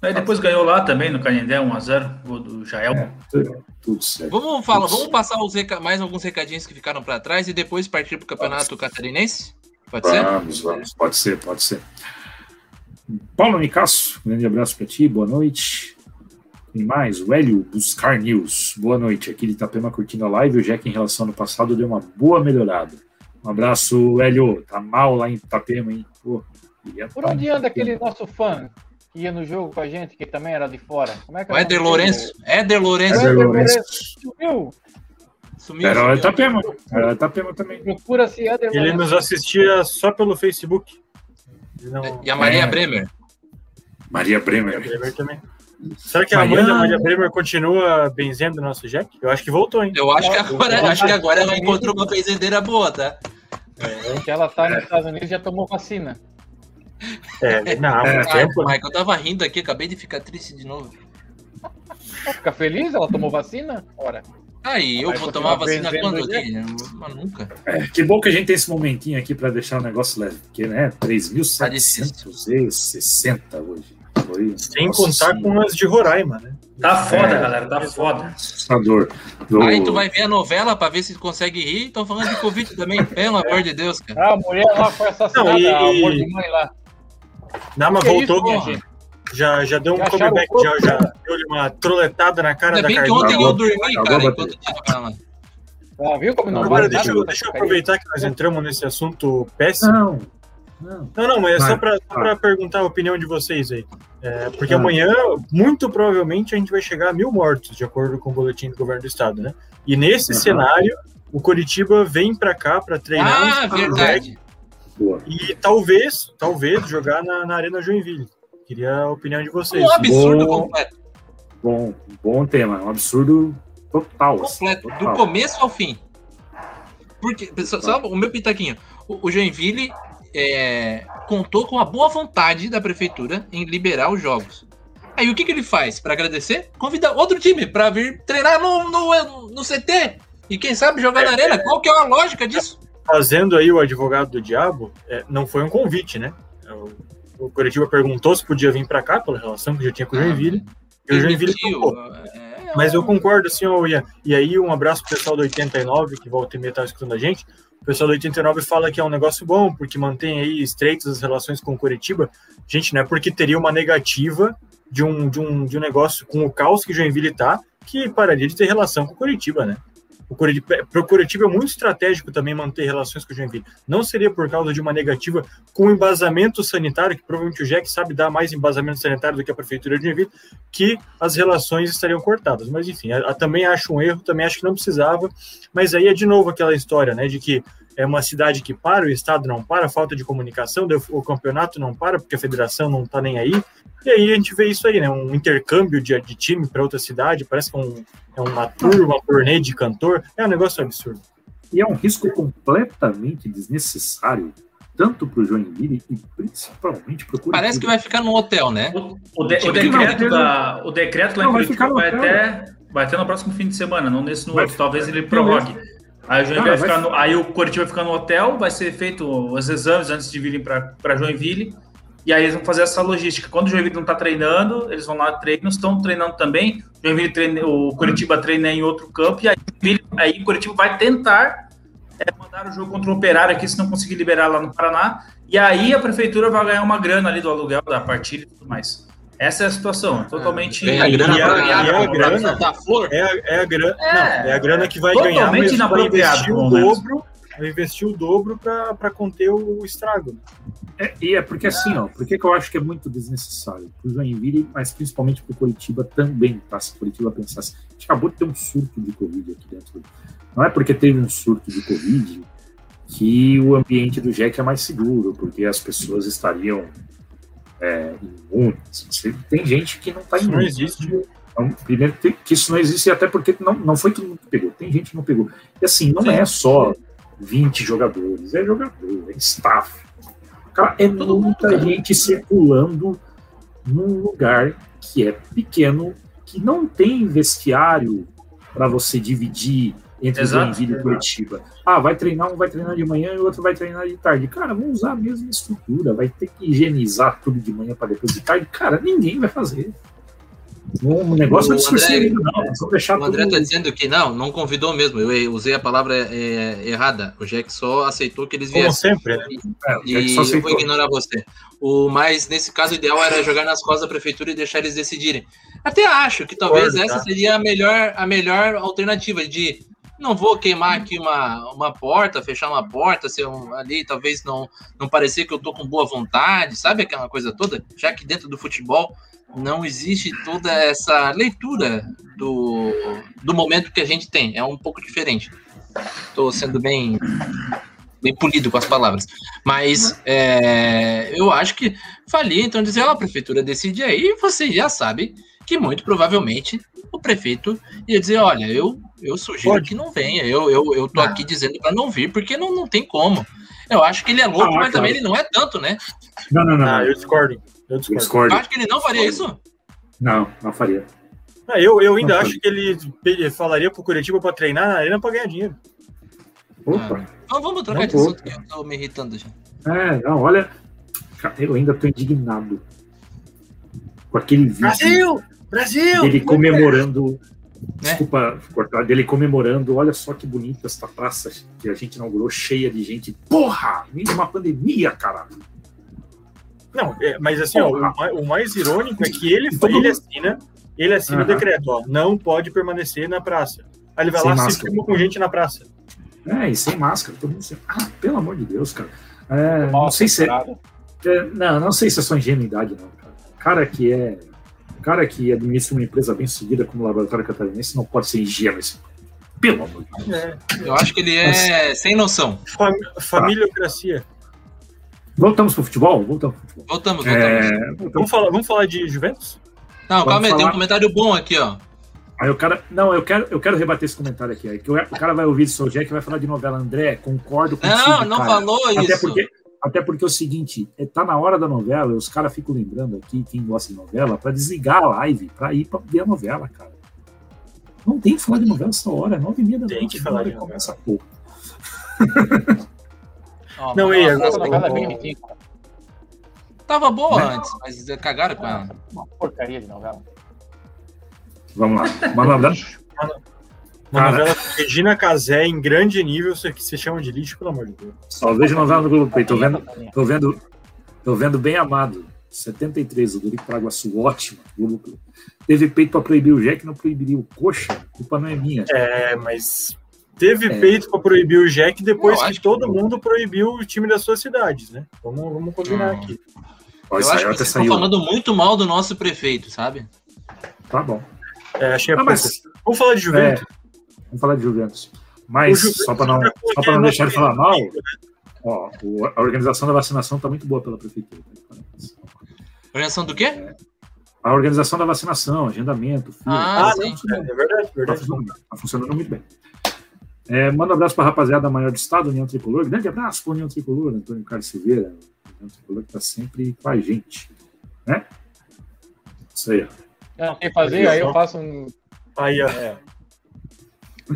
Aí depois ganhou lá também, no Canindé, 1x0, gol do Jael. É, tudo, tudo certo. Vamos, falar, vamos passar reca- mais alguns recadinhos que ficaram para trás e depois partir para o campeonato catarinense? Pode ser? Vamos, vamos. Pode ser, pode ser. Paulo Nicasso, grande abraço para ti, boa noite. Tem mais, o Hélio Buscar News. Boa noite. Aqui de Itapema curtindo a live. O Jack, em relação ao ano passado, deu uma boa melhorada. Um abraço, Hélio. Tá mal lá em Itapema, hein? Pô, Por tá onde anda aquele nosso fã que ia no jogo com a gente, que também era de fora? Como é que O é Éder nome dele? Lourenço. Éder Lourenço. Éder Éder Lourenço. Sumiu. Sumiu. Era sumiu. Itapema. Era Itapema também. Procura-se Éder Ele Lourenço. nos assistia só pelo Facebook. Ele não... E a Maria É. Bremer. Maria É, Bremer. Bremer também. Será que a mãe Maria- da Maria Bremer continua benzendo o nosso Jack? Eu acho que voltou, hein? Eu acho que agora, acho que agora ela encontrou uma fazendeira boa, tá? Que ela tá nos Estados Unidos e já tomou vacina. É, não, há É, muito Ah, tempo. né? Michael, eu tava rindo aqui, acabei de ficar triste de novo. Fica feliz? Ela tomou vacina? Ora. Aí, eu Vai vou tomar vacina quando? Mas nunca. É, que bom que a gente tem esse momentinho aqui para deixar o negócio leve, porque, né, Tá 3.760 hoje. Foi, Sem nossa contar senhora, com as de Roraima, né? Tá foda, É. galera, tá foda. assustador. Do- Aí tu vai ver a novela pra ver se consegue rir. Estão falando de Covid também, pelo amor de Deus, cara. Ah, a mulher lá foi assassinada, Não, e- a amor de mãe lá. Não, mas Que voltou. isso, minha já- gente? já, já deu um Já comeback, já, já deu uma troletada na cara Ainda da bem que ontem eu dormi, cara, a enquanto tava lá. Ah, viu como não Agora, deixa, eu- nada? deixa eu aproveitar que nós entramos nesse assunto péssimo. Não, não. Não, não, mas é só para pra perguntar a opinião de vocês aí. É, porque Ah. amanhã, muito provavelmente, a gente vai chegar a mil mortos, de acordo com o boletim do governo do estado, né? E nesse Aham. cenário, o Curitiba vem para cá para treinar Ah, verdade. Boa. e talvez, talvez, jogar na, na Arena Joinville. Queria a opinião de vocês. Um absurdo Bom. completo. Bom, bom tema, um absurdo total. assim, Completo, do total. começo ao fim. Porque, só, só o meu pitaquinho. O, o Joinville é, contou com a boa vontade da prefeitura em liberar os jogos. Aí o que, que ele faz para agradecer? Convida outro time para vir treinar no, no, no CT. E quem sabe jogar na arena. Qual que é a lógica disso? Fazendo aí o advogado do diabo, é, não foi um convite, né? O, o Curitiba perguntou se podia vir para cá, pela relação que já tinha com o Joinville. E o Joinville topou. é, Mas eu concordo, ô Ian. E aí, um abraço pro pessoal do 89, que volta e meia tá escutando a gente. O pessoal do 89 fala que é um negócio bom, porque mantém aí estreitas as relações com o Curitiba. Gente, não é porque teria uma negativa de um, de um, de um negócio com o caos que Joinville tá, que pararia de ter relação com o Curitiba, né? O Curitiba, pro Curitiba é muito estratégico também manter relações com o Joinville. Não seria por causa de uma negativa com embasamento sanitário, que provavelmente o Jack sabe dar mais embasamento sanitário do que a Prefeitura de Joinville, que as relações estariam cortadas. Mas enfim, também acho um erro, também acho que não precisava. Mas aí é de novo aquela história, né, de que é uma cidade que para, o Estado não para, falta de comunicação, o campeonato não para, porque a federação não está nem aí. E aí a gente vê isso aí, né, um intercâmbio de, de time para outra cidade, parece que é, um, é uma tour, uma turnê de cantor, é um negócio absurdo. E é um risco completamente desnecessário, tanto para o Joinville e principalmente para o Curitiba. Parece que vai ficar no hotel, né? O, o de- o Time decreto, não, da, o decreto lá Não, em vai Curitiba no vai hotel. até, vai até no próximo fim de semana, não nesse no Vai- outro. Talvez ele prorrogue. Aí o, Cara, vai no- aí o Curitiba vai ficar no hotel, vai ser feito os exames antes de virem para Joinville. E aí eles vão fazer essa logística. Quando o Joinville não está treinando, eles vão lá treinam, estão treinando também. O Joinville treina, o Curitiba treina em outro campo e aí, aí o Curitiba vai tentar é, mandar o jogo contra o Operário aqui se não conseguir liberar lá no Paraná. E aí a prefeitura vai ganhar uma grana ali do aluguel, da partilha e tudo mais. Essa é a situação, totalmente. Ganha grana e a- pra e a ganhar, grana- da flor. É, a- é a grana, É, não, é a grana que vai totalmente ganhar, mas vai inapropriado, investir o dobro, vai investir o dobro para conter o estrago. É, e é porque assim, ó, por que que eu acho que é muito desnecessário? Para o Joinville, mas principalmente para o Curitiba também, tá? Se o Curitiba pensasse, a gente acabou de ter um surto de Covid aqui dentro. Não é porque teve um surto de Covid que o ambiente do Jack é mais seguro, porque as pessoas estariam é, imunes. Você- Tem gente que não está Isso não imune. existe. Então, primeiro que isso não existe, até porque não, não foi todo mundo que pegou. Tem gente que não pegou. E assim, não Sim. é só 20 jogadores, é jogador, é staff. Cara, é muita gente circulando num lugar que é pequeno, que não tem vestiário para você dividir entre Exato. Joinville e Curitiba. Ah, vai treinar, um vai treinar de manhã e o outro vai treinar de tarde. Cara, vão usar a mesma estrutura, vai ter que higienizar tudo de manhã para depois de tarde. Cara, ninguém vai fazer. Um negócio O discursivo, André- não. é deixar O André tudo- tá dizendo que não, não convidou mesmo. Eu usei a palavra é, errada. O Jack só aceitou que eles Como viessem. sempre, né? É, o Jack E só eu vou ignorar você. O, mas nesse caso, o ideal era jogar nas costas da prefeitura e deixar eles decidirem. Até acho que talvez Concordo, essa tá? seria a melhor, a melhor alternativa de não vou queimar aqui uma, uma porta, fechar uma porta, ser um, ali, talvez não, não parecer que eu tô com boa vontade, sabe aquela coisa toda? Já que dentro do futebol não existe toda essa leitura do, do momento que a gente tem. É um pouco diferente. Estou sendo bem, bem polido com as palavras. Mas é, eu acho que falia, então, dizer, ó, a prefeitura decide aí, vocês já sabem que muito provavelmente o prefeito ia dizer, olha, eu, eu sugiro Pode. que não venha, eu, eu, eu tô Ah. aqui dizendo para não vir, porque não, não tem como. Eu acho que ele é louco, Ah, mas claro. também ele não é tanto, né? Não, não, não. Ah, não. eu discordo. Eu Eu discordo. Eu acho que ele não faria isso. Não, não faria. Ah, eu, eu ainda Não, acho que ele, ele falaria pro Curitiba pra treinar na arena pra ganhar dinheiro. Opa. Então vamos trocar Não de assunto, que eu tô me irritando já. É, não, olha. Eu ainda tô indignado com aquele vídeo Brasil! Brasil! dele comemorando. Né? Desculpa cortar, dele comemorando. Olha só que bonita essa praça que a gente inaugurou, cheia de gente. Porra! Meio de uma pandemia, cara. Não, é, mas assim, ó, o, o mais irônico é que ele, Todo ele assina, ele assina o Aham. decreto, ó, não pode permanecer na praça. Aí ele vai Sem lá se máscara. filma com gente na praça. É, e sem máscara, todo mundo sem. Ah, pelo amor de Deus, cara. É, não sei se é, é, Não, não sei se é só ingenuidade, não, cara. Cara que é. Cara que administra uma empresa bem sucedida como o Laboratório Catarinense não pode ser ingênuo. Assim. Pelo amor de Deus. Eu acho que ele é sem noção. Fam familiocracia. Voltamos pro futebol? Voltamos pro futebol. Voltamos, voltamos. É, voltamos. Vamos falar, vamos falar de Juventus? Não, vamos calma aí, tem um comentário bom aqui, ó. Aí o cara. Não, eu quero, eu quero rebater esse comentário aqui. É que o, o cara vai ouvir Sou Jack e vai falar de novela. André, concordo com Não, não falou Até isso. porque, até porque é o seguinte, é, tá na hora da novela, os caras ficam lembrando aqui, quem gosta de novela, pra desligar a live, pra ir pra ver a novela, cara. Não tem que falar de novela essa hora, é nove e meia da Tem noite. que falar de começa a pouco. Ó, Não, agora- Essa novela é bem ridícula. Tava boa Né? antes, mas cagaram com ela. Uma porcaria de novela. Vamos lá. Uma novela. Uma Cara. novela com Regina Casé em grande nível, isso aqui se chama de lixo, pelo amor de Deus. Só vejo novela no Globo Play. Tô vendo, Taninha. tô vendo, tô vendo bem amado. 73, o Dorico Paraguaçu, ótimo. Globo Play. Teve peito pra proibir o Jack, não proibiria o Coxa. A culpa não é minha. É, mas teve É. peito pra proibir o Jack depois que que todo não. mundo proibiu o time das suas cidades, né? Vamos, vamos combinar Hum. aqui. Eu isso acho que vocês estão falando muito mal do nosso prefeito, sabe? Tá bom. É, achei Ah, mas Vamos falar de Juventus. Vamos falar de Juventus. Mas, Juventus só para não, já só pra não deixar de falar mal, ó, o- a organização da vacinação está muito boa pela prefeitura. tá? Organização do quê? A organização da vacinação, agendamento, fila, Ah, Ah, sim. não, é verdade, tá, verdade. funcionando, tá funcionando muito bem. É, manda um abraço para a rapaziada maior do estado, União Tricolor. Grande abraço para União Tricolor, Antônio Carlos Silveira. União Tricolor que está sempre com a gente. Né? Isso aí, ó. Não sei fazer, aí eu faço um. Aí, ó. É.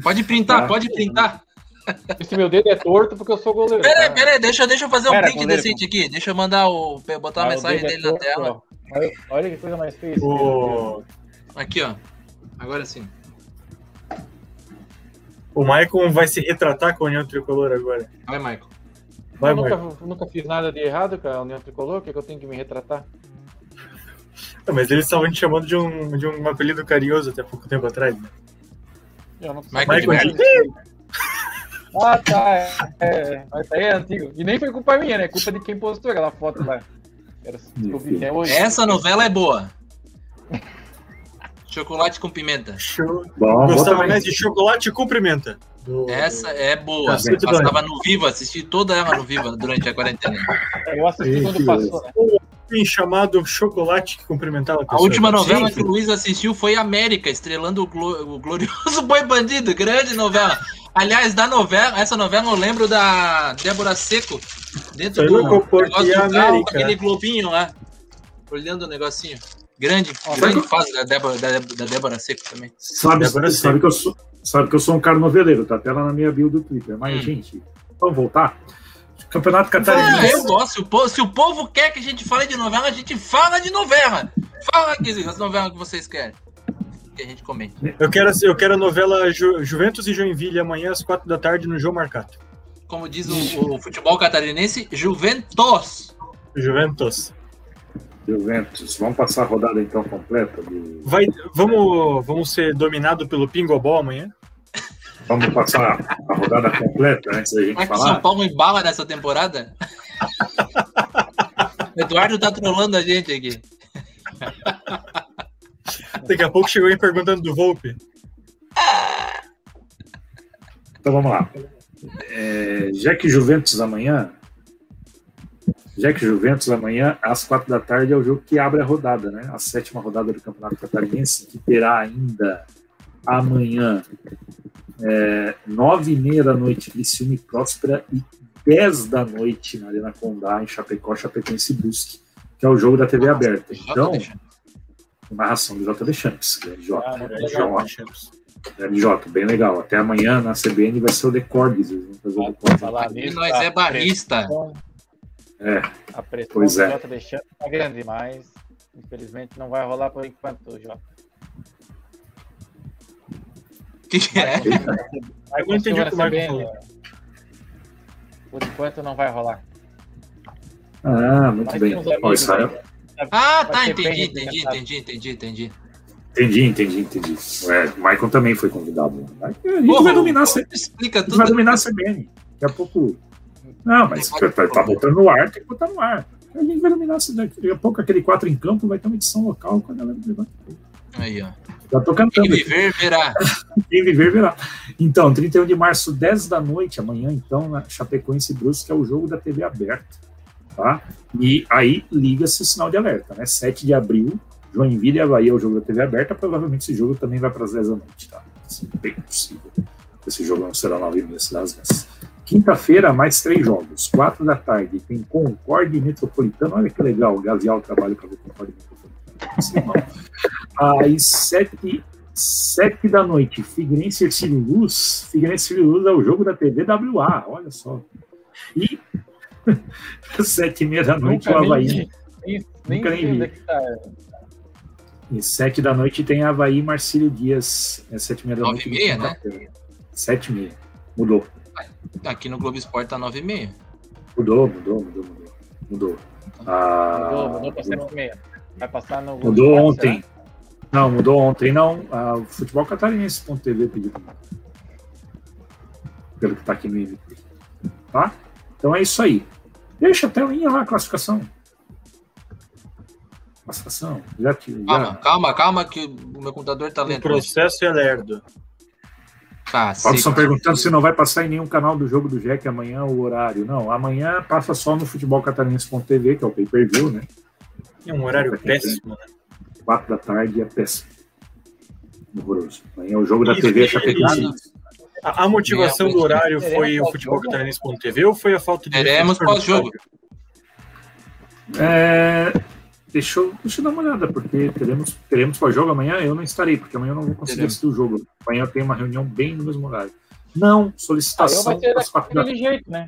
Pode printar, Tá. pode printar. Esse meu dedo é torto porque eu sou goleiro. Peraí, tá? peraí, deixa, deixa eu fazer um Pera, print goleiro. decente aqui. Deixa eu mandar o. botar a Ah, mensagem é dele na torto, tela. ó. Olha, olha que coisa mais feia. O, Aqui, ó. Agora sim. o Maicon vai se retratar com a União Tricolor agora. Vai, Michael. Vai, eu Maicon. nunca, nunca fiz nada de errado com a União Tricolor, o que, que eu tenho que me retratar? Não, Mas eles estavam te chamando de um, de um apelido carinhoso até pouco tempo atrás. né? Eu não Michael de. Ah, tá. É, é, mas aí é antigo. E nem foi culpa minha, né? Culpa de quem postou aquela foto lá. Era, eu. Essa novela é boa. Chocolate com pimenta. Show. Bom, Gostava mais de chocolate com pimenta. Do- Essa é boa. Cacete do Passava no Viva, assisti toda ela no Viva durante a quarentena. Eu assisti quando passou, né? Do chamado chocolate que cumprimentava A última novela Sim, que o Luiz assistiu foi América, estrelando o, glo- o glorioso Boi Bandido, grande novela. Aliás, da novela, essa novela eu lembro da Débora Seco, dentro Foi do negócio do carro, com América. aquele globinho lá, olhando o negocinho. Grande, Ó, grande fase da Débora, da, da Débora Seco também. Sabe, Agora sim. sabe, que eu sou, sabe que eu sou um cara noveleiro, tá até lá na minha bio do Twitter. Mas, Hum. gente, vamos voltar? Campeonato Catarinense. eu gosto. Se o, povo, se o povo quer que a gente fale de novela, a gente fala de novela. Fala aqui as novelas que vocês querem. que a gente comente. Eu quero, eu quero a novela Ju- Juventus e Joinville amanhã às quatro da tarde no João Marcato. Como diz o, o futebol catarinense, Juventus. Juventus. Juventus. Vamos passar a rodada então completa? do- Vai, vamos, vamos ser dominados pelo Pingobol amanhã? Vamos passar a rodada completa antes da gente Mas que falar? São Paulo embala nessa temporada? o Eduardo tá trolando a gente aqui. Daqui a pouco chegou aí perguntando do Volpe. Então vamos lá. É, Jack Juventus amanhã. Jack Juventus amanhã, às quatro da tarde, é o jogo que abre a rodada, né? A sétima rodada do Campeonato Catarinense, que terá ainda amanhã, é, nove e meia da noite, Criciúma e Próspera, e dez da noite na Arena Condá, em Chapecó, Chapecoense e Brusque, que é o jogo da TV aberta. Então, narração do J. Champs, J. Ah, grande legal. J. Grande J, bem legal. Até amanhã na CBN vai ser o Decordes. Decordes. Falar E nisso, nós é barrista. pressão- É, A pressão Pois do é. Jota deixando tá grande, mas infelizmente não vai rolar por enquanto, Jota. Que, que é? Vai não entendi o que o Marco CBN, falou. né? Por enquanto não vai rolar. Ah, muito Mas bem. Ó, amigos Israel. aí. Ah, tá, bem entendi, entendi, entendi, entendi, entendi. Entendi, entendi, entendi. É, o Michael também foi convidado. A gente Porra, vai dominar, a Explica a gente tudo. vai dominar a CBN. Daqui a pouco. Não, mas tá, tá, tá botando no ar, tem que botar no ar. A gente vai dominar a cidade. Daqui a pouco aquele 4 em campo vai ter uma edição local com a galera do. Aí, ó. Já tô Quem cantando. aqui. viver, verá. Quem viver, verá. Então, 31 de março, 10 da noite, amanhã, então, na Chapecoense Brusque, é o jogo da TV aberta. Tá? E aí liga-se o sinal de alerta, né? 7 de abril, Joinville e Havaí é o jogo da TV aberta. Provavelmente esse jogo também vai para as 10 da noite, tá? Assim, bem possível. Esse jogo não será 9 e meia, será às 10. Quinta-feira, mais três jogos. 4 da tarde, tem Concorde Metropolitano. Olha que legal, o Gavial trabalha para ver Concorde Metropolitano. Às 7 Sete da noite, Figueirense e Ercílio Luz. Figueirense e Luz é o jogo da TV WA, olha só. E sete e meia da noite, o Nunca Havaí. nem, nem, Nunca nem vi. é tá. E sete da noite tem Havaí e Marcílio Dias. É sete e meia da Nove noite. e meia, né? Sete e meia. Mudou. Aqui no Globo Esporte tá 9 e meia. Mudou, mudou, mudou, mudou. Mudou. Ah, Mudou, mudou pra 7 e meia. Vai passar no. Mudou Globo Esporte, ontem. Não, mudou ontem, não. Ah, o futebol catarinense.tv pediu. Pelo que tá aqui no MVP. Tá? Então é isso aí. Deixa até telinha lá, a classificação. Classificação. Já que. Calma, Já... calma, calma, que o meu computador tá O lento. processo é lerdo. Tá, Robson sim. perguntando se não vai passar em nenhum canal do jogo do Jack amanhã o horário. Não, amanhã passa só no futebolcatarinense.tv, que é o pay per view, né? É um horário péssimo, né? 4 da tarde é péssimo. Horroroso. Amanhã o jogo da Isso, TV é Chapecoense. A, a motivação do horário foi o futebol catarinense.tv ou foi a falta de. Teremos pós-jogo. É, deixa, eu, deixa eu dar uma olhada, porque teremos, teremos pós-jogo amanhã. Eu não estarei, porque amanhã eu não vou conseguir Teremos. assistir o jogo. Amanhã eu tenho uma reunião bem no mesmo horário. Não, Aí solicitação vai ser quatro daquele jeito, né?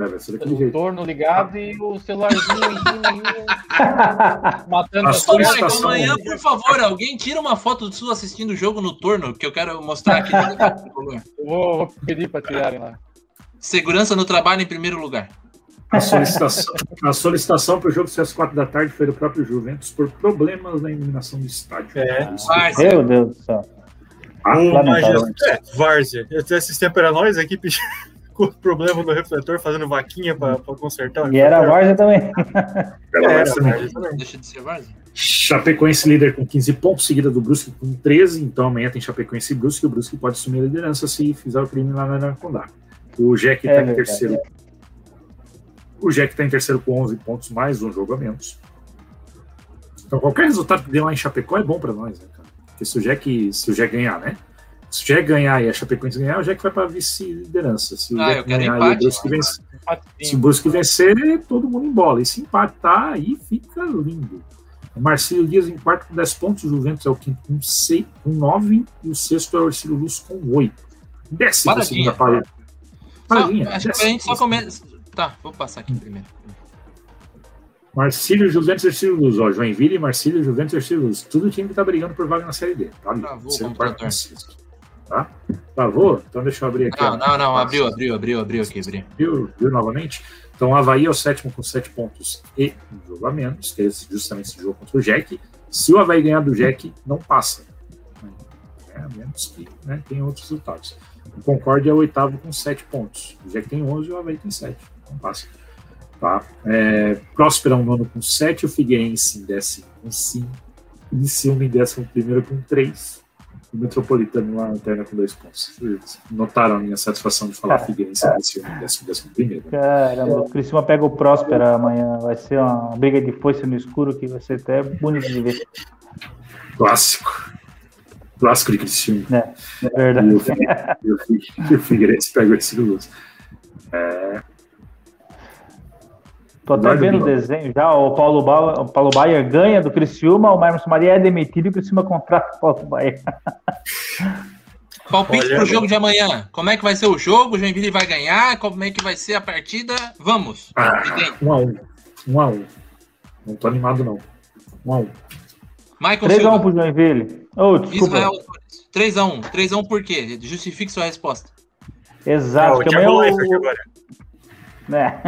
É, vai ser daquele O jeito. torno ligado e o celularzinho em matando A Michael, amanhã, por favor, alguém tira uma foto do Sul assistindo o jogo no turno, que eu quero mostrar aqui. Eu vou, vou pedir pra tirarem lá. Segurança no trabalho em primeiro lugar. A solicitação, a solicitação para o jogo ser às quatro da tarde foi do próprio Juventus por problemas na iluminação do estádio. É. Meu Deus do céu. Ah. É, Várzea. Até esses tempos era nós, a equipe com problema no refletor, fazendo vaquinha pra, pra consertar. E era a refletor. Várzea também. Era Era, essa também. Deixa de ser Várzea. Chapecoense líder com 15 pontos, seguida do Brusque com 13. Então amanhã tem Chapecoense e Brusque. O Brusque pode assumir a liderança se fizer o crime lá na Aracondá. O Jack É está em verdade. terceiro. O Jack está em terceiro com 11 pontos, mais um jogo a menos. Então qualquer resultado que dê lá em Chapecó é bom para nós, né, cara? Porque se o Jack, se o Jack ganhar, né? Se o Jack ganhar e a Chapecoense ganhar, o Jack vai para vice-liderança. Se o Ah, Jack ganhar e o empate. Brusque vencer, se o. Brusque vencer, todo mundo embola. E se empatar, aí fica lindo. O Marcelo Dias em quarto com 10 pontos, o Juventus é o quinto com, 6, com 9 e o sexto é o Ercílio Luz com 8. Décima Paradinha. segunda parede. Só, Paradinha. acho que a gente só começa. Tá, vou passar aqui primeiro. Marcílio, Juventus e Ercílio Luz. Ó, Joinville, Marcílio, Juventus e Ercílio Luz. Tudo time que tá brigando por vaga na Série D. Tá. Travou o Terceiro, computador. quarto sexto. Tá? Travou? Então deixa eu abrir aqui. Não, não, não, abriu, abriu, abriu, abriu aqui, abriu. Viu, viu novamente? Então, o Havaí é o sétimo com sete pontos e um jogo a menos, que é esse- justamente esse jogo contra o Jack. Se o Havaí ganhar do Jack, não passa. É, a menos que né, tem outros resultados. O Concórdia é o oitavo com sete pontos. O Jack tem 11 e o Havaí tem sete. Não passa. Tá? É, Próspera é um nono com sete, o Figueirense em décimo com cinco, e em décimo primeiro com três. O Metropolitano lá na lanterna com dois pontos. Notaram a minha satisfação de falar Figueirense em décimo, décimo, primeiro. né? Caramba, o Criciúma pega o Próspera amanhã. Vai ser uma briga de foice no escuro que vai ser até bonito de ver. Clássico. Clássico de Criciúma. É, é E verdade. e o Figue- e o Figueirense pega o Ercílio Luz. É, Tô até vendo o desenho já. O Paulo, ba... o Paulo Baier ganha do Criciúma, o Marcos Maria é demitido e o Criciúma contrata o Paulo Baier. Palpite Olha, pro jogo de amanhã. Como é que vai ser o jogo? O Joinville vai ganhar? Como é que vai ser a partida? Vamos. Ah. Um a um. Um a um. Não tô animado, não. Um a um. Michael 3x1 Silva. pro Joinville. Ô, desculpa. Israel. 3x1. 3x1 por quê? Justifique sua resposta. Exato, o porque Thiago amanhã o... né?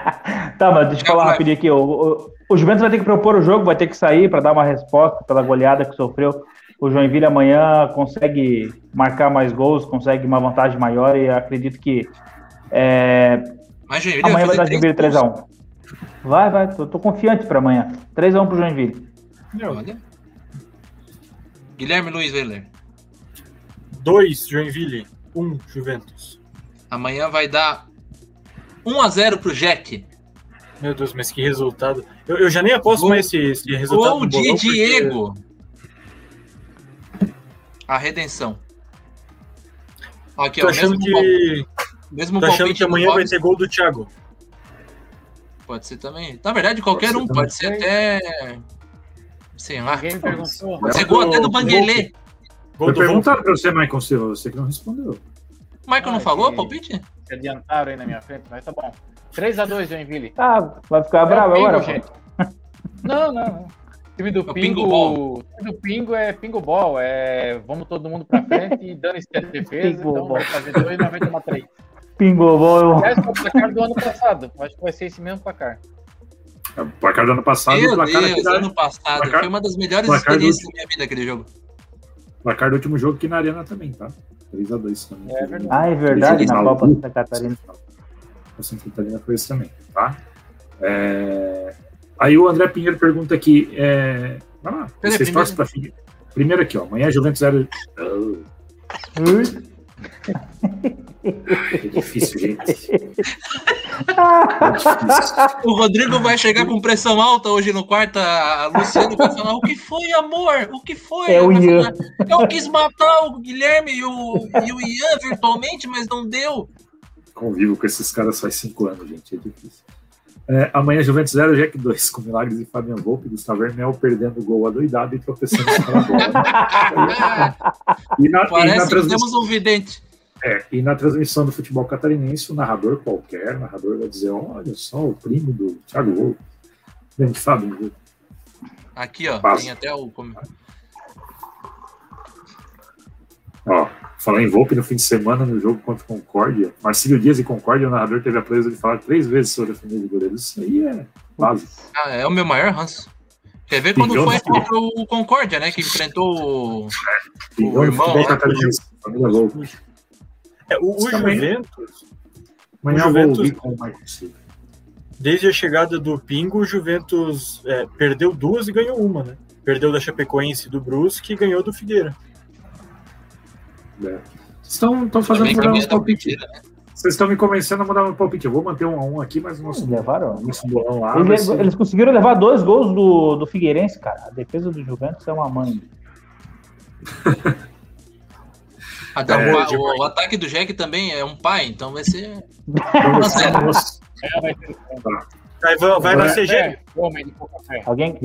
tá, mas deixa eu Thiago falar rapidinho aqui. O, o, o Juventus vai ter que propor o jogo, vai ter que sair para dar uma resposta pela goleada que sofreu. O Joinville amanhã consegue marcar mais gols, consegue uma vantagem maior e acredito que é, Mas Joinville amanhã vai dar três Joinville gols. 3x1. Vai, vai, tô, tô confiante para amanhã. 3x1 pro Joinville. Olha. Guilherme Luiz Weiler. 2, Joinville. 1, um, Juventus. Amanhã vai dar 1x0 pro Jack. Meu Deus, mas que resultado. Eu, eu já nem aposto Gol- mais esse, esse resultado. Gol de bolão, porque- Diego. A redenção. Aqui, Tô ó, achando mesmo, que, mesmo tô achando palpite que amanhã vai ter gol do Thiago. Pode ser também. Na verdade, qualquer Pode um. também. Pode ser até. Sei lá. Pode ser gol até do Banguelê. Gol Vou do perguntar pra você, Michael Silva, você que não respondeu. O Michael não Ah, falou, que- palpite? Se adiantaram aí na minha frente, mas tá bom. 3x2, Joinville. Ah, vai ficar É bravo Pingo, agora? gente. Não, não, não. O time do É o Pingo, Pingo Ball. o time do Pingo é Pingo Ball. É vamos todo mundo pra frente e dando-se a defesa. Pingo então Ball. vai fazer 2 e vai tomar 3. Pingou, bom. Esse é o placar do ano passado. Acho que vai ser esse mesmo placar. É O placar do ano passado e o Meu placar, Deus, da- ano passado. placar- Foi uma das melhores placar do experiências último- da minha vida aquele jogo. placar do último jogo aqui na Arena também, tá? 3x2 também. É verdade. Ah, é verdade, na Copa Santa Catarina. A Santa Catarina foi isso também, tá? É, Aí o André Pinheiro pergunta aqui. É... Vai lá, vocês torcem pra Figueirense? Primeiro aqui, ó. Amanhã Juventus 0. É difícil, gente. É difícil. O Rodrigo vai chegar com pressão alta hoje no quarto. A Luciano vai falar: O que foi, amor? O que foi? É o Ian. falar, Eu quis matar o Guilherme e o, e o Ian virtualmente, mas não deu. Convivo com esses caras faz cinco anos, gente. É difícil. É, amanhã Juventus 0, Jack 2, com Milagres e Fabian Volpe, Gustavo Hermel perdendo o gol adoidado e tropeçando na bola. E na, e na Parece que transmissão- temos um vidente. É, e na transmissão do futebol catarinense, o narrador qualquer, o narrador vai dizer, olha só, o primo do Thiago Volpe. Grande Fábio. Aqui, ó. Passa. Tem até o. Ó, falar em Volpe no fim de semana no jogo contra o Concórdia. Marcílio Dias e Concórdia, o narrador teve a proeza de falar três vezes sobre a família do goleiro. Isso aí é básico. Ah, é o meu maior ranço. Quer ver quando foi de- contra o Concórdia, né? Que enfrentou o. E O irmão, né? família Volpe. É, o, o. Juventus, Amanhã O eu vou Juventus- ouvir com o Michael Silva. desde a chegada do Pingo, o Juventus é, perdeu duas e ganhou uma, né? Perdeu da Chapecoense e do Brusque e ganhou do Figueira. É. Vocês estão, estão fazendo mudar palpites. partida, né? Vocês estão me convencendo a mudar meu palpite. Eu vou manter um a um aqui, mas o nosso, Levaram. nosso bolão lá. Eles, vai ser- eles conseguiram levar dois gols do, do Figueirense, cara. A defesa do Juventus é uma mãe. Até É, o, de- o ataque do Jack também é um pai, então vai ser. Vamos- vamos- É, vai ter. Aí vai, vai na CG. É, homem de. Alguém,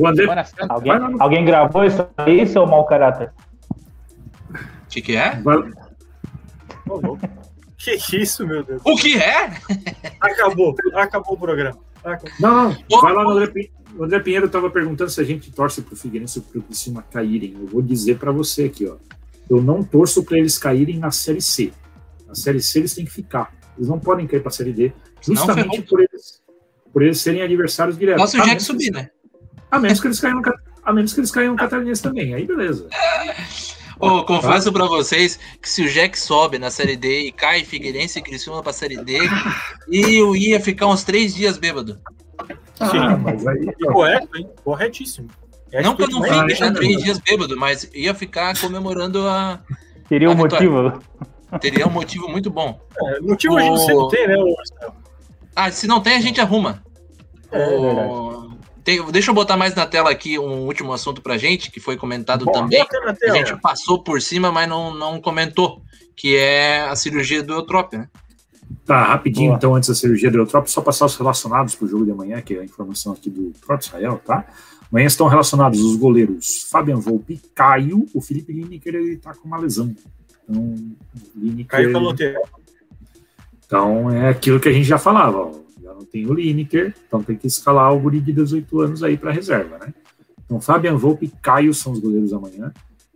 alguém, Vai no- alguém gravou isso aí, seu mau caráter? O que, que é? vai- Que isso, meu Deus. O que é? Acabou, acabou o programa. Ah, Não, não. Vai lá no André Pinheiro. O André Pinheiro estava perguntando se a gente torce para o Figueirense ou para o Criciúma caírem. Eu vou dizer para você aqui, ó. Eu não torço para eles caírem na Série C. Na Série C eles têm que ficar. Eles não podem cair para a Série D, justamente por eles, por eles serem adversários diretos. Nossa, o Jack que- subir, né? A menos que eles caiam no, a menos que eles caiam no Catarinense também. Aí beleza. Ô, confesso pra vocês que se o Jack sobe na Série D e cai Figueirense e Criciúma pra Série D, e eu ia ficar uns três dias bêbado. Ah, mas aí, E correto, hein? Corretíssimo. É não que eu não fique já três dias bêbado, mas ia ficar comemorando a. Teria um a vitória. motivo. Teria um motivo muito bom. É, motivo a gente O- sempre tem, né, Marcelo? Ah, se não tem, a gente arruma. É O- Tem- deixa eu botar mais na tela aqui um último assunto pra gente, que foi comentado Bom, também. A gente passou por cima, mas não, não comentou, que é a cirurgia do Eutrópio, né? Tá, rapidinho, Boa. então, antes da cirurgia do Eutrópio, só passar os relacionados para o jogo de amanhã, que é a informação aqui do próprio Israel, tá? Amanhã estão relacionados os goleiros Fabian Volpe, Caio, o Felipe Lineker, ele tá com uma lesão. Então, o Lineker, Caio Caloteiro. então é aquilo que a gente já falava, ó, já não tem o Lineker, então tem que escalar o guri de 18 anos aí para reserva, né? Então, Fabian Volpe e Caio são os goleiros amanhã.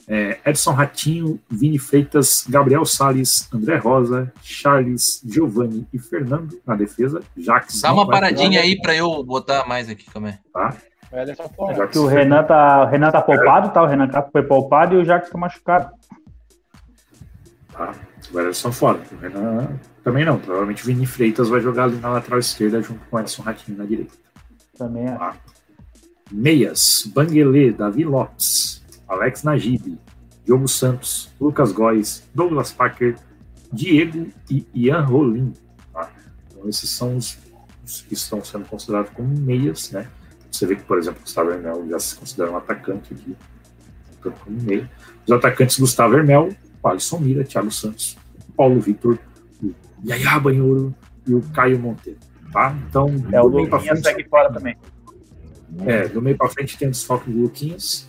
É, Edson Ratinho, Vini Freitas, Gabriel Salles, André Rosa, Charles, Giovanni e Fernando na defesa. Jax Dá uma paradinha aí pra eu botar mais aqui, aí. Tá? Jax Que o Renan tá, o Renan tá poupado, tá? O Renan Castro foi poupado e o Jacques tá machucado. Tá? O Ederson fora. O Renan também não. Provavelmente o Vini Freitas vai jogar ali na lateral esquerda junto com o Edson Ratinho na direita. Também é. Meias, Banguelê, Davi Lopes, Alex Najib, Diogo Santos, Lucas Góes, Douglas Packer, Diego e Ian Rolim. tá? Então, esses são os, os que estão sendo considerados como meias, né? Você vê que, por exemplo, Gustavo Hermel já se considera um atacante aqui, tanto como meia. Os atacantes Gustavo Hermel, Alisson Mira, Thiago Santos, Paulo Vitor, o Yaya Banhouro e o Caio Monteiro. Tá? Então, É, o do meio pra Luquinha frente- segue fora também. é, do meio para frente tem o desfalque do Luquinhas,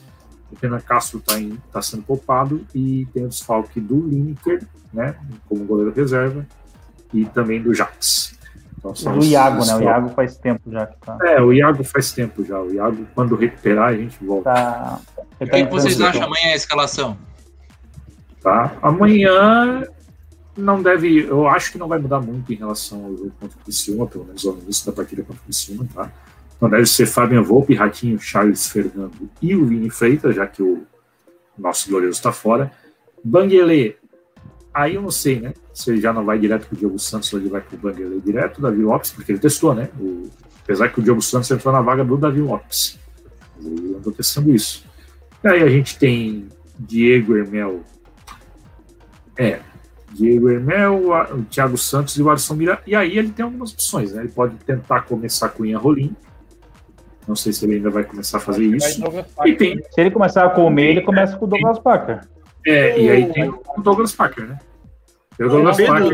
o Renan Castro está tá sendo poupado e tem o desfalque do Lineker, né, como goleiro reserva, e também do Jax. Então, Do Iago, né? O. Iago faz tempo já que tá. É, o Iago faz tempo já. O Iago, quando recuperar, a gente volta. tá tá que vocês acham amanhã a escalação? Tá? Amanhã não deve. Eu acho que não vai mudar muito em relação ao jogo contra o Criciúma, pelo menos ao início da partida contra o Criciúma, tá? Então deve ser Fabian Volpe, Ratinho, Charles Fernando e o Vini Freitas, já que o nosso goleiro está fora. Banguelê, aí eu não sei, né? Se ele já não vai direto para o Diogo Santos ou ele vai para o Banguelê direto, Davi Lopes, porque ele testou, né? O, apesar que o Diogo Santos entrou na vaga do Davi Lopes. Ele andou testando isso. E aí a gente tem Diego Hermel. É, Diego Hermel, a- o Thiago Santos e o Alisson Mira. E aí ele tem algumas opções, né? Ele pode tentar começar com o Ian Rolim. Não sei se ele ainda vai começar a fazer isso. E tem, Se ele começar com o meio, ele começa com o Douglas Packer. é, e aí tem o Douglas Packer, né? O Douglas Pedro-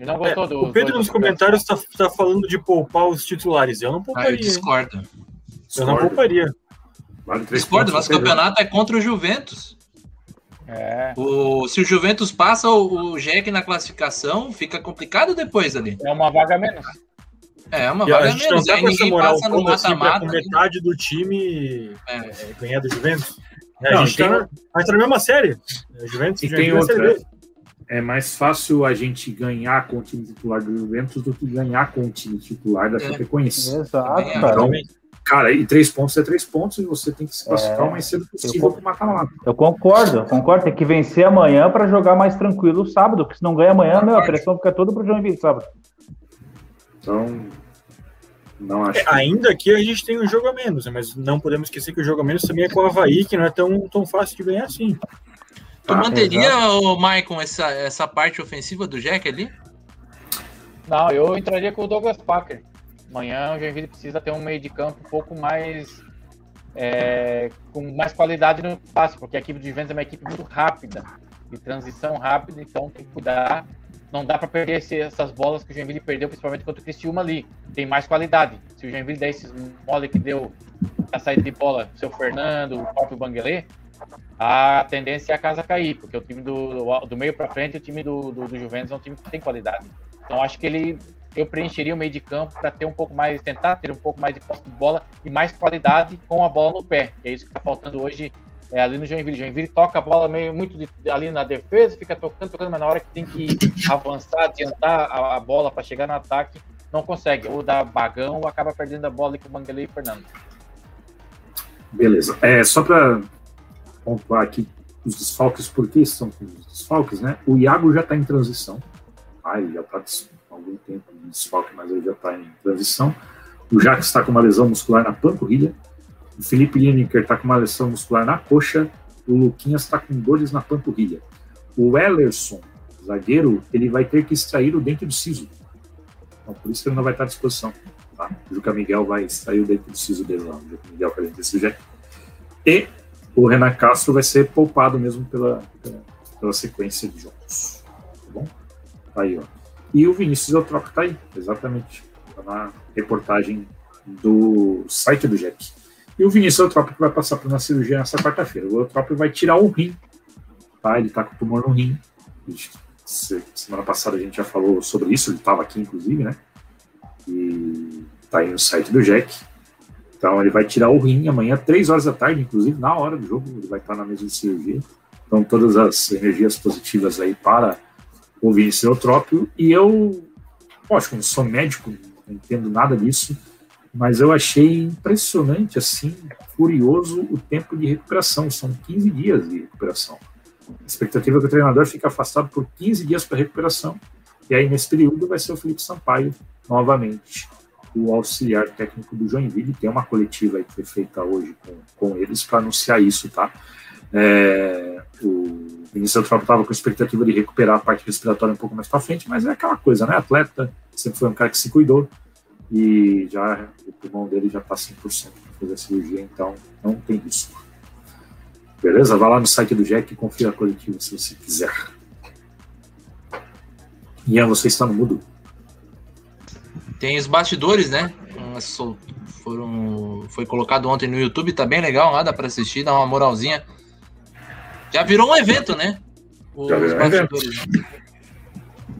não É, gostou do. o Pedro nos comentários tá, tá falando de poupar os titulares. Eu não Ah, eu pouparia. hein? discordo. eu não Discordo. pouparia. Vale Discordo, nosso campeonato é contra o Juventus. É. O, se o Juventus passa o, o Jack na classificação, fica complicado depois ali. É uma vaga a menos. É uma E a vaga gente não menos. tá Aí com essa ninguém moral passa assim pra com metade do time É. é, ganhar do Juventus. É, Não, a gente tem- tá, a gente tá na mesma série. É, Juventus E tem a outra. É mais fácil a gente ganhar com o time titular do Juventus do que ganhar com o time titular da É. Chapecoense. Exato, é. Então, cara, e três pontos é três pontos e você tem que se classificar É. o mais cedo possível para matar lá. Eu concordo, concordo. Tem que vencer amanhã pra jogar mais tranquilo sábado, porque se não ganha amanhã, meu, a pressão fica toda pro Joinville sábado. Então, não acho. É, ainda que a gente tem um jogo a menos, né, mas não podemos esquecer que o jogo a menos também é com o Havaí, que não é tão, tão fácil de ganhar assim. Tu Ah, manteria, o Maicon, essa, essa parte ofensiva do Jack ali? Não, eu entraria com o Douglas Packer. Amanhã o Joinville precisa ter um meio de campo um pouco mais. é, com mais qualidade no passe, porque a equipe do Juventus é uma equipe muito rápida, de transição rápida, então tem que cuidar. Não dá para perder esse- essas bolas que o Joinville perdeu, principalmente contra o Criciúma ali. Tem mais qualidade. Se o Joinville der esses mole que deu a saída de bola, o seu Fernando, o próprio Banguelê, a tendência é a casa cair, porque o time do, do meio para frente, o time do, do, do Juventus é um time que tem qualidade. Então acho que ele eu preencheria o meio de campo para ter um pouco mais, tentar ter um pouco mais de posse de bola e mais qualidade com a bola no pé. É isso que está faltando hoje é, ali no Joinville. Joinville toca a bola meio muito de, ali na defesa, fica tocando, tocando, mas na hora que tem que avançar, adiantar a, a bola para chegar no ataque, não consegue. Ou dá bagão ou acaba perdendo a bola com o Manguelê e o Fernando. Beleza. É, só para pontuar aqui os desfalques, por que são os desfalques, né? O Iago já está em transição. Ah, ele já está algum tempo em desfalque, mas ele já está em transição. O Jacques está com uma lesão muscular na panturrilha. O Felipe Lineker está com uma lesão muscular na coxa. O Luquinhas está com dores na panturrilha. O Ellerson, zagueiro, ele vai ter que extrair o dente do siso. Então, por isso que ele não vai estar à disposição. Tá? O Juca Miguel vai extrair o dente do siso dele lá. O Juca Miguel, que a gente decide. E o Renan Castro vai ser poupado mesmo pela, pela, pela sequência de jogos. Tá bom? Tá aí, ó. E o Vinícius Eutrópio tá aí, exatamente. Tá na reportagem do site do Jack. E o Vinícius Eutrópio vai passar por uma cirurgia nessa quarta-feira. O Eutrópio vai tirar o rim, tá? Ele tá com tumor no rim. Semana passada a gente já falou sobre isso, ele estava aqui, inclusive, né? E tá aí no site do Jack. Então ele vai tirar o rim amanhã, três horas da tarde, inclusive, na hora do jogo, ele vai estar na mesa de cirurgia. Então todas as energias positivas aí para o Vinícius Eutrópio. E eu, lógico, não sou médico, não entendo nada disso, mas eu achei impressionante, assim, curioso o tempo de recuperação. São 15 dias de recuperação. A expectativa é que o treinador fique afastado por 15 dias para recuperação. E aí, nesse período, vai ser o Felipe Sampaio, novamente, o auxiliar técnico do Joinville. Tem uma coletiva aí que foi feita hoje com, com eles para anunciar isso, tá? É, o Vinícius Eutrópio estava com a expectativa de recuperar a parte respiratória um pouco mais para frente, mas é aquela coisa, né? Atleta, sempre foi um cara que se cuidou e já o pulmão dele já está 100% para fazer a cirurgia, então não tem risco. Beleza? Vá lá no site do Jack e confira a coletiva se você quiser. Ian, você está no mudo. Tem os bastidores, né? Foram, foi colocado ontem no YouTube, tá bem legal lá, dá para assistir, dá uma moralzinha. Já virou um evento, né? Os Já virou um evento. Né?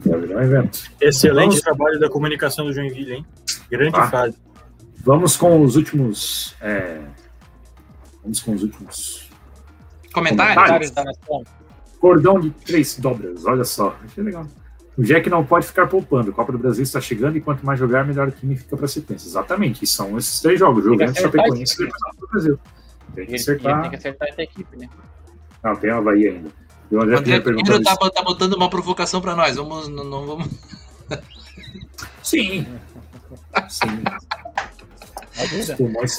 Já virou um evento. Excelente Vamos... trabalho da comunicação do Joinville, hein? Grande ah, fase. Vamos com os últimos. É... Vamos com os últimos. Comentários? comentários da nação. Cordão de três dobras, olha só. Achei legal. O Jack não pode ficar poupando. A Copa do Brasil está chegando e quanto mais jogar, melhor o time fica para sequência. Exatamente. E são esses três jogos: jogando Chapecoense e o Brasil. Tem que acertar. Tem que acertar essa equipe, né? Não, tem a Havaí ainda. E o André, André Pinheiro tá, tá, botando uma provocação para nós. Vamos, não, não vamos. Sim. Sim.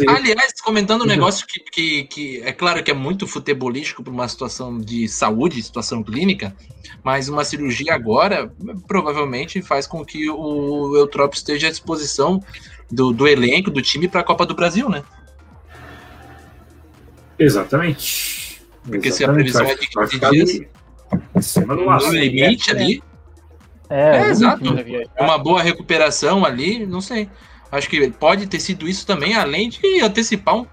Aliás, comentando um negócio que, que, que, é claro que é muito futebolístico para uma situação de saúde, situação clínica, mas uma cirurgia agora provavelmente faz com que o Eutrópio esteja à disposição do, do elenco, do time para a Copa do Brasil, né? Exatamente. Porque Exatamente. se a previsão é de 15 dias, em cima do laço. no limite ali. É, é exato. Uma boa recuperação ali, não sei. Acho que pode ter sido isso também, além de antecipar um,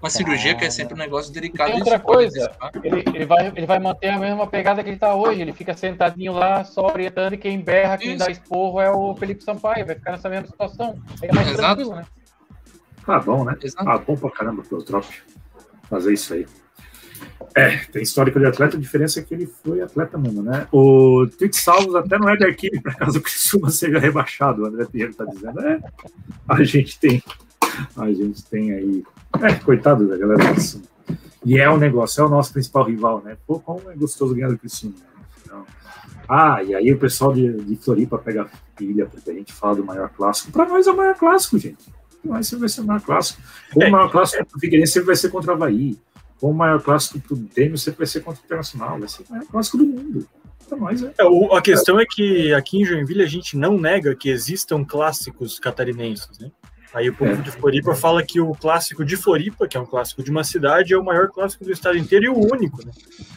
uma cirurgia, que é sempre um negócio delicado. E outra coisa, ele, ele, vai, ele vai manter a mesma pegada que ele está hoje. Ele fica sentadinho lá, só orientando, e quem berra, quem isso. dá esporro é o Felipe Sampaio. Vai ficar nessa mesma situação. É mais Exato. tranquilo, né? Tá bom, né? Exato. Ah, bom pra caramba pro Trop fazer isso aí. É, tem histórico de atleta, a diferença é que ele foi atleta mesmo, né? O Twix Salvos até não é da equipe, para caso o Criciúma seja rebaixado, o André Pinheiro está dizendo. É, a gente tem, a gente tem aí, é, coitado da galera do E é o um negócio, é o nosso principal rival, né? Pô, como é gostoso ganhar do Criciúma. Então, ah, e aí o pessoal de, de Floripa pega pilha, porque a gente fala do maior clássico. Para nós é o maior clássico, gente. Mas sempre vai ser o maior clássico. O maior clássico do Figueirense sempre vai ser contra o Havaí o maior clássico do Grêmio sempre vai ser contra o Internacional, vai ser o maior clássico do mundo. Nós, é. É, o, a questão é que aqui em Joinville a gente não nega que existam clássicos catarinenses, né? Aí o povo é. de Floripa fala que o clássico de Floripa, que é um clássico de uma cidade, é o maior clássico do estado inteiro e o único, né?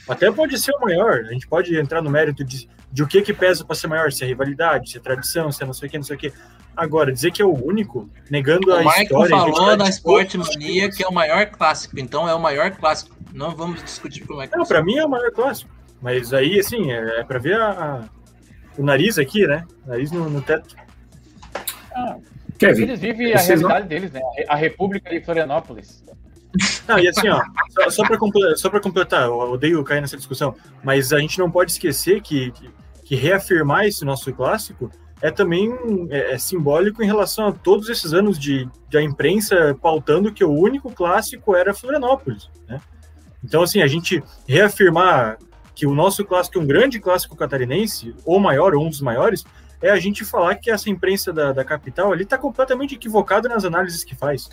Até pode ser o maior, a gente pode entrar no mérito de, de o que que pesa para ser maior, se é rivalidade, se é tradição, se é não sei o que, não sei o que. Agora, dizer que é o único, negando o a Michael história... O Michael falou na Sport Mania que é o maior clássico, então é o maior clássico. Não vamos discutir como é que Não, para mim é o maior clássico. Mas aí, assim, é, é para ver a, a, o nariz aqui, né? Nariz no, no teto. Kevin, Eles vivem a vocês não- realidade deles, né? A República de Florianópolis. Não, e assim, ó, só, só para completar, só pra completar, eu odeio cair nessa discussão, mas a gente não pode esquecer que, que, que reafirmar esse nosso clássico é também é, é simbólico em relação a todos esses anos de, de a imprensa pautando que o único clássico era Florianópolis, né? Então, assim, a gente reafirmar que o nosso clássico é um grande clássico catarinense, ou maior, ou um dos maiores, é a gente falar que essa imprensa da, da capital ali está completamente equivocada nas análises que faz.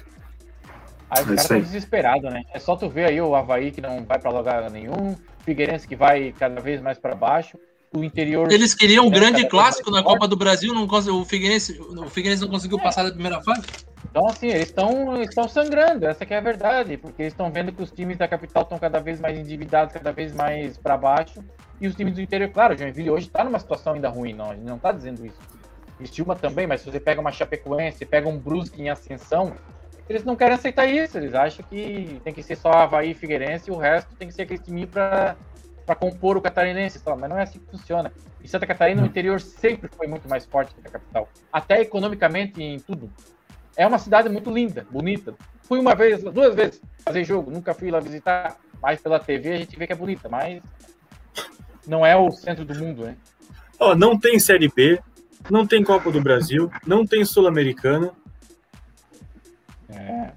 Aí os É caras isso aí. estão desesperados, né? É só tu ver aí o Havaí que não vai pra lugar nenhum, Figueirense que vai cada vez mais pra baixo, o interior. Eles queriam um grande clássico na. Copa do Brasil, não o, Figueirense, o Figueirense não conseguiu passar da primeira fase. Então, assim, eles estão estão sangrando, essa que é a verdade, porque eles estão vendo que os times da capital estão cada vez mais endividados, cada vez mais pra baixo, e os times do interior, claro, o Joinville hoje tá numa situação ainda ruim, não, a gente não tá dizendo isso. Estilma também, mas se você pega uma Chapecoense, pega um Brusque em ascensão, eles não querem aceitar isso, eles acham que tem que ser só Havaí e Figueirense e o resto tem que ser aquele time pra, pra compor o catarinense, só. mas não é assim que funciona. E Santa Catarina, no interior, sempre foi muito mais forte que a capital, até economicamente em tudo. É uma cidade muito linda, bonita. Fui uma vez, duas vezes fazer jogo, nunca fui lá visitar, mas pela TV a gente vê que é bonita, mas não é o centro do mundo, né? Ó, não tem Série B, não tem Copa do Brasil, não tem Sul-Americana, É,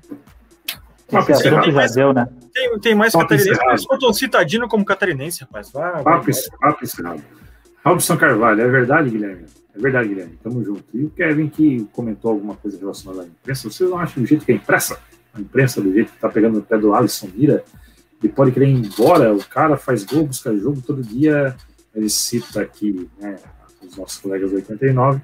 Esse assunto já deu, né? Tem, tem mais Papo catarinense, encerrado. mas contam citadino como catarinense, rapaz. Vá, vá, Papo, papo encerrado. Robson Carvalho, é verdade, Guilherme? É verdade, Guilherme. Tamo junto. E o Kevin que comentou alguma coisa relacionada à imprensa. Vocês não acham do jeito que a imprensa, a imprensa do jeito que tá pegando no pé do Alisson Mira, ele pode querer ir embora, o cara faz gol, busca jogo todo dia. Ele cita aqui, né, os nossos colegas do 89,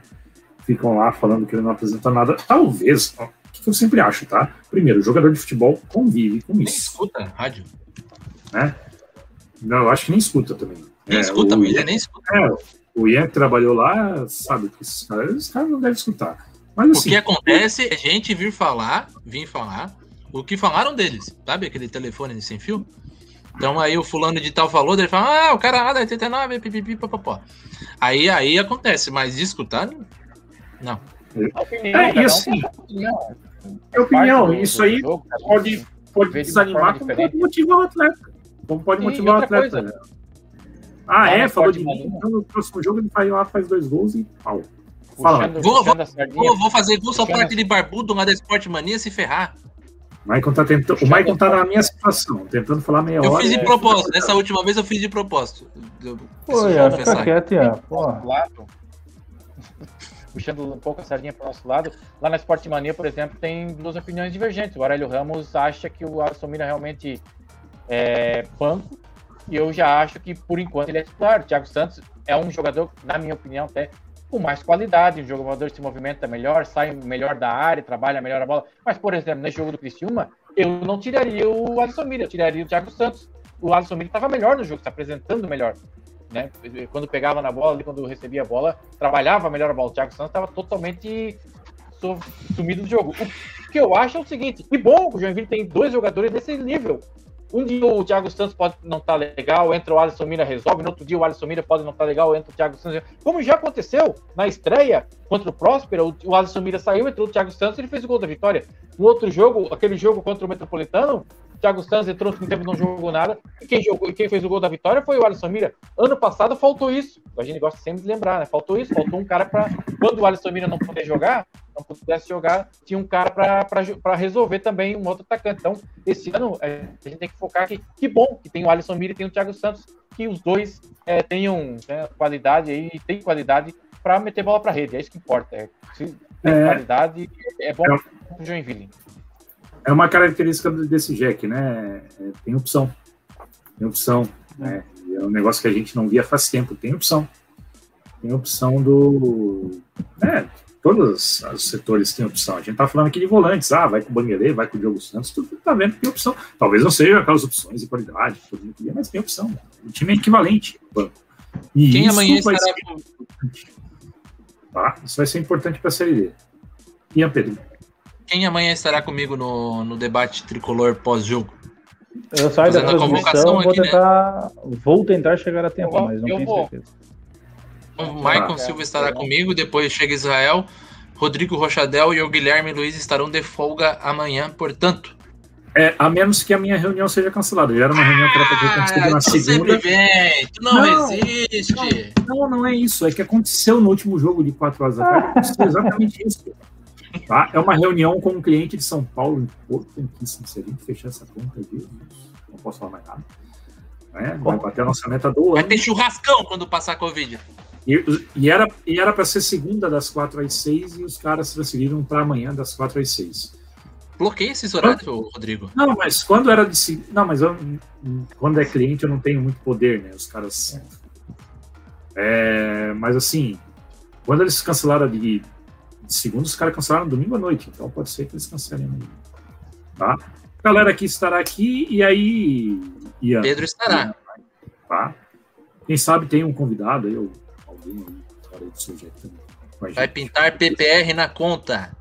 ficam lá falando que ele não apresenta nada. Talvez, ó, o que eu sempre acho, tá? Primeiro, o jogador de futebol convive com Nem isso. escuta rádio. Não, eu acho que nem escuta também. Nem É, escuta, o- mas ele nem escuta. É, o Ian que trabalhou lá sabe que esses caras, esses caras não devem escutar. Mas O assim, que acontece é gente vir falar, vir falar, o que falaram deles, sabe? Aquele telefone sem fio. Então aí o fulano de tal falou, ele fala, ah, o cara lá da 89, pipipi, papapó. Aí, aí acontece, mas escutar, não. Opinião, É, e assim, é opinião, isso aí jogo, pode, pode desanimar, como pode motivar o atleta. Como pode motivar o atleta. coisa, ah, é? Falou de mim. Então no próximo jogo ele vai lá, faz dois gols e pau. Fala, Puxando, Vou- puxando sardinha. Vou, vou fazer gol só Puxando por a- aquele barbudo lá da Sport Mania se ferrar. o Maicon tá tentando. O Maicon tá na minha situação, tentando falar meia Eu hora. fiz de é- propósito, nessa última vez eu fiz de propósito. Eu Pô, Ian, fica quieto, Ian. Puxando um pouco a sardinha para o nosso lado, lá na Sport Mania, por exemplo, tem duas opiniões divergentes. O Aurélio Ramos acha que o Alisson Mira realmente é banco, e eu já acho que, por enquanto, ele é titular. O Thiago Santos é um jogador, na minha opinião, até com mais qualidade, um jogador se movimenta melhor, sai melhor da área, trabalha melhor a bola. Mas, por exemplo, nesse jogo do Criciúma, eu não tiraria o Alisson Mira, eu tiraria o Thiago Santos. O Alisson Mira estava melhor no jogo, se apresentando melhor né? Quando pegava na bola, quando recebia a bola, trabalhava melhor a bola. O Thiago Santos estava totalmente su- sumido do jogo. O que eu acho é o seguinte: que bom que o Joinville tem dois jogadores desse nível. Um dia o Thiago Santos pode não estar legal, entra o Alisson Mira, resolve. No outro dia o Alisson Mira pode não estar legal, entra o Thiago Santos. Como já aconteceu na estreia contra o Próspera, o, o Alisson Mira saiu, entrou o Thiago Santos e ele fez o gol da vitória. No outro jogo, aquele jogo contra o Metropolitano, Thiago Santos entrou no segundo tempo e não jogou nada. E quem, jogou, e quem fez o gol da vitória foi o Alisson Mira. Ano passado faltou isso. A gente gosta sempre de lembrar, né? Faltou isso, faltou um cara para Quando o Alisson Mira não poder jogar, não pudesse jogar, tinha um cara para resolver também um outro atacante. Então, esse ano a gente tem que focar que que bom que tem o Alisson Mira e tem o Thiago Santos, que os dois é, tenham né, qualidade aí, tem qualidade para meter bola para rede. É isso que importa. É, se tem É. qualidade, é bom É. pro Joinville. É uma característica desse Jack, né? É, tem opção. Tem opção. Né? E É um negócio que a gente não via faz tempo. Tem opção. Tem opção do. É, todos os setores têm opção. A gente tá falando aqui de volantes. Ah, vai com o Banguelê, vai com o Diogo Santos. Tudo tá vendo que tem opção. Talvez não seja aquelas opções de qualidade, mas tem opção. né? O time é equivalente. ao banco. E Quem amanhã vai estará ser com... Tá? Isso vai ser importante para a Série D. Ian Pedro. Quem amanhã estará comigo no, no debate tricolor pós-jogo? Eu saio da Fazendo a convocação transmissão, vou aqui, né? tentar, vou tentar chegar a tempo, Eu vou- mas não eu tenho vou. certeza. O Maicon Ah, Silva estará é. comigo, depois chega Israel. Rodrigo Rochadel e o Guilherme Luiz estarão de folga amanhã, portanto. É, a menos que a minha reunião seja cancelada. Já era uma reunião que era para ter acontecido na tu sempre segunda. vem, tu não, Não, resiste. Não, não é isso. É que aconteceu no último jogo de 4 horas da tarde. Aconteceu exatamente isso. Tá? É uma reunião com um cliente de São Paulo, importantíssimo. Se a gente fechar essa conta aqui, não posso falar mais nada. Né? Vai bater a nossa meta do Vai ano. ter churrascão quando passar a Covid. E, e era e era para ser segunda das 4 às 6 e os caras transferiram para amanhã das 4 às 6. Bloqueia esses horários, ô, Rodrigo. Não, mas quando era de. se- Não, mas eu- quando é cliente eu não tenho muito poder, né? Os caras. É, mas assim, quando eles cancelaram de, de segunda, os caras cancelaram domingo à noite. Então pode ser que eles cancelem amanhã. Tá? A galera aqui estará aqui e aí. Ian, Pedro estará. Tá? Quem sabe tem um convidado aí, ou alguém aí, do seu jeito também. Vai pintar PPR na conta.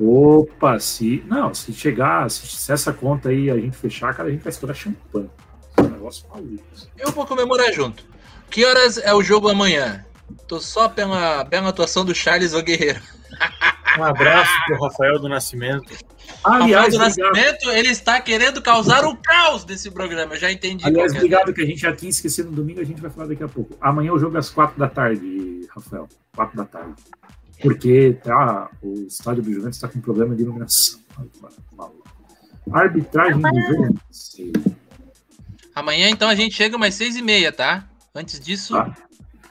Opa, se. Não, se chegar, se, se essa conta aí a gente fechar, cara, a gente vai estourar champanhe. É um negócio maluco. Eu vou comemorar junto. Que horas é o jogo amanhã? Tô só pela bela atuação do Charles O Guerreiro. Um abraço pro Rafael do Nascimento. Aliás, Rafael do Nascimento, ele está querendo causar o caos desse programa. Eu já entendi. aliás, é. obrigado que a gente já tinha esquecido no domingo, a gente vai falar daqui a pouco. Amanhã o jogo é às quatro da tarde, Rafael. Quatro da tarde. Porque tá, o estádio do Juventus está com problema de iluminação. Arbitragem do sei. Amanhã, então, a gente chega umas seis e meia, tá? Antes disso, Tá.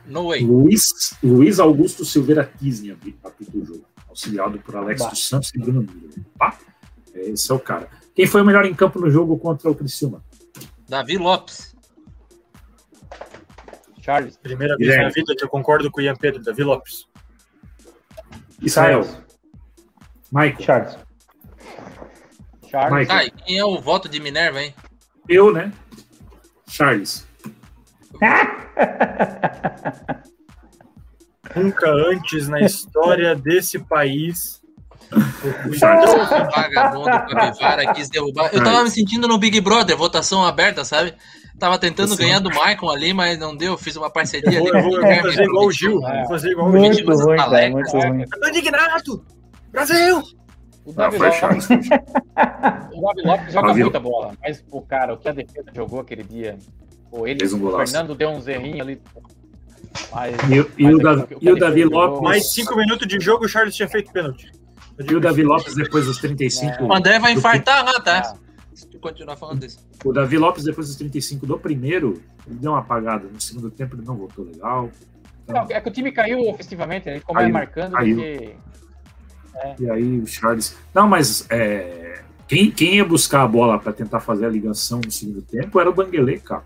no way. Luiz, Luiz Augusto Silveira Tisney apita o jogo, auxiliado por Alex Bah. dos Santos e Bruno Miller. Tá? Esse é o cara. Quem foi o melhor em campo no jogo contra o Criciúma? Davi Lopes. Charles. Primeira vez Guilherme. na vida que eu concordo com o Ian Pedro, Davi Lopes. Israel. Michael. Charles. Charles. Michael. E quem é o voto de Minerva, hein? Eu, né? Charles. Nunca antes na história desse país. o Charles. Juventus- Vagabundo Capivara quis derrubar. Eu tava me sentindo no Big Brother, votação aberta, sabe? Tava tentando ganhar do Maicon ali, mas não deu. Fiz uma parceria ali eu vou, o eu vou fazer igual o Gil. Vou fazer igual o Gil. Muito ruim, cara. Muito ruim. Tô indignado! Brasil! O Davi Lopes, o Davi Lopes joga muita bola, mas o cara, o que a defesa jogou aquele dia, pô, ele, Fez um o. Fernando deu um zerrinho ali. Mas, E, o- e mas o, é Davi, e o Davi Lopes. Mais cinco minutos de jogo, o Charles tinha feito pênalti. E o Davi Lopes, depois dos 35. O André vai infartar lá, tá? Ah. Se tu continuar falando disso. O Davi Lopes, depois dos 35 do primeiro, ele deu uma apagada. No segundo tempo, ele não voltou legal. Não, é que o time caiu ofensivamente, ele ficou mais Caiu, marcando do caiu. que. E aí o Charles. Não, mas é, quem, quem ia buscar a bola para tentar fazer a ligação no segundo tempo era o Banguelê, cara.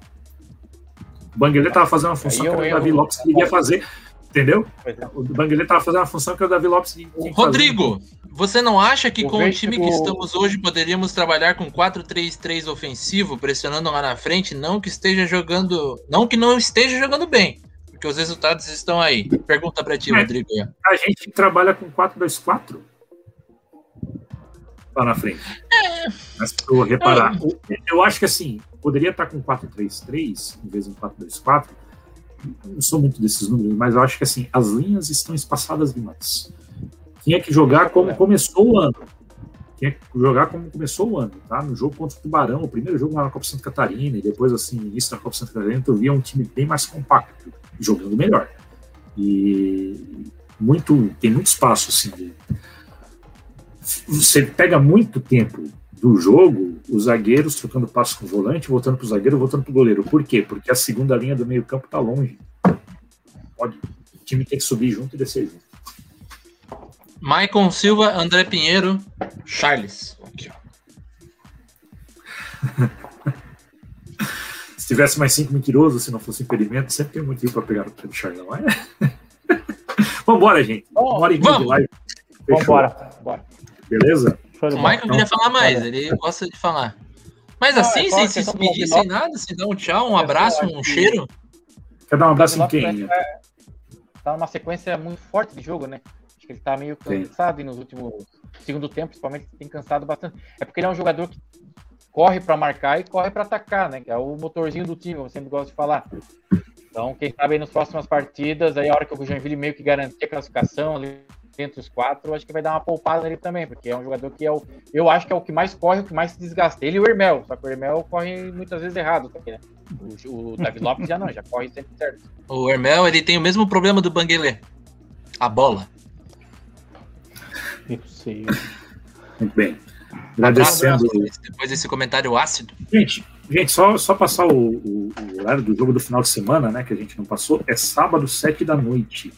O Banguelê tava fazendo uma função que eu o Davi. Lopes que ia fazer. Entendeu? É. O Banguelê tava fazendo uma função que o Davi Lopes que tinha que fazer. Rodrigo, você não acha que com o time que estamos hoje poderíamos trabalhar com 4-3-3 ofensivo, pressionando lá na frente, não que esteja jogando, não que não esteja jogando bem, porque os resultados estão aí. Pergunta pra ti, É. Rodrigo. A gente trabalha com 4-2-4 lá na frente. Mas pra eu reparar, o- eu acho que assim, poderia estar com 4-3-3 em vez de um 4-2-4. Eu Não sou muito desses números, mas eu acho que assim, as linhas estão espaçadas demais. Tinha que jogar como começou o ano. Tinha que jogar como começou o ano, tá? No jogo contra o Tubarão, o primeiro jogo lá na Copa Santa Catarina, e depois, assim, início da Copa Santa Catarina, tu via um time bem mais compacto, jogando melhor. E muito, tem muito espaço, assim. de- Você pega muito tempo do jogo, os zagueiros trocando passo com o volante, voltando para o zagueiro, voltando para o goleiro. Por quê? Porque a segunda linha do meio campo está longe. Pode, o time tem que subir junto e descer junto. Maicon Silva, André Pinheiro, Charles. Aqui. Se tivesse mais cinco mentirosos, se não fosse impedimento, sempre tem um motivo para pegar o pé do Charlão. É? Vambora, gente. Uma hora e meia de Vamos. live. Fechou. Vambora. Bora. Beleza? O. Michael queria falar mais, ele gosta de falar. Mas Ah, assim, é sem se despedir, Davi sem nada, sem dar um tchau, um abraço, um cheiro. Quer dar um abraço em quem? Tá numa sequência muito forte de jogo, né? Acho que ele tá meio Sim. cansado e nos últimos. Segundo tempo, principalmente, tem cansado bastante. É porque ele é um jogador que corre pra marcar e corre pra atacar, né? Que é o motorzinho do time, eu sempre gosto de falar. Então, quem sabe aí nas próximas partidas, aí a hora que o Joinville meio que garantir a classificação ali entre os quatro, acho que vai dar uma poupada ali também, porque é um jogador que é o, eu acho que é o que mais corre, o que mais se desgasta. Ele e o Hermel, só que o Hermel corre muitas vezes errado também, né? O, o Davi Lopes já não, já corre sempre certo. O Hermel, ele tem o mesmo problema do Banguelê. A bola. Eu sei. Muito bem. Agradecendo. Depois desse comentário ácido. Gente, gente só, só passar o, o, o horário do jogo do final de semana, né? Que a gente não passou. É sábado, 7 da noite.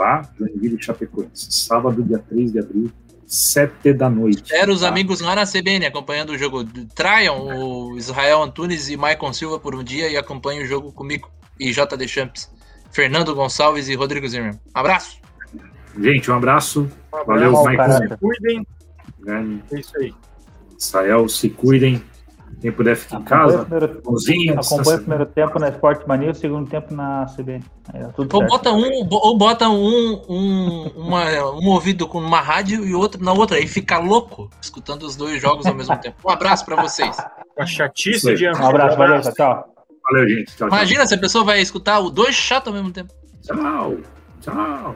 Tá? Joinville e Chapecoense. Sábado, dia 3 de abril, 7 da noite. Espero os tá? amigos lá na CBN acompanhando o jogo. Traiam o Israel Antunes e Maicon Silva por um dia e acompanhem o jogo comigo e JD Champs, Fernando Gonçalves e Rodrigo Zimmermann. Abraço! Gente, um abraço. Valeu, caráter. Se cuidem. É isso aí. Israel, se cuidem. Quem puder ficar em casa. primeiro, Bonzinho, acompanha o primeiro tempo na Sport Mania, o segundo tempo na CB. Tudo Ou bota um, ou bota um, um, uma- um ouvido com uma rádio e outro na outra, aí fica louco escutando os dois jogos ao mesmo tempo. Um abraço pra vocês. A Isso chatice de Um abraço, valeu, tchau. Valeu, gente. Tchau, tchau. Imagina se a pessoa vai escutar o dois chatos ao mesmo tempo. Tchau. Tchau.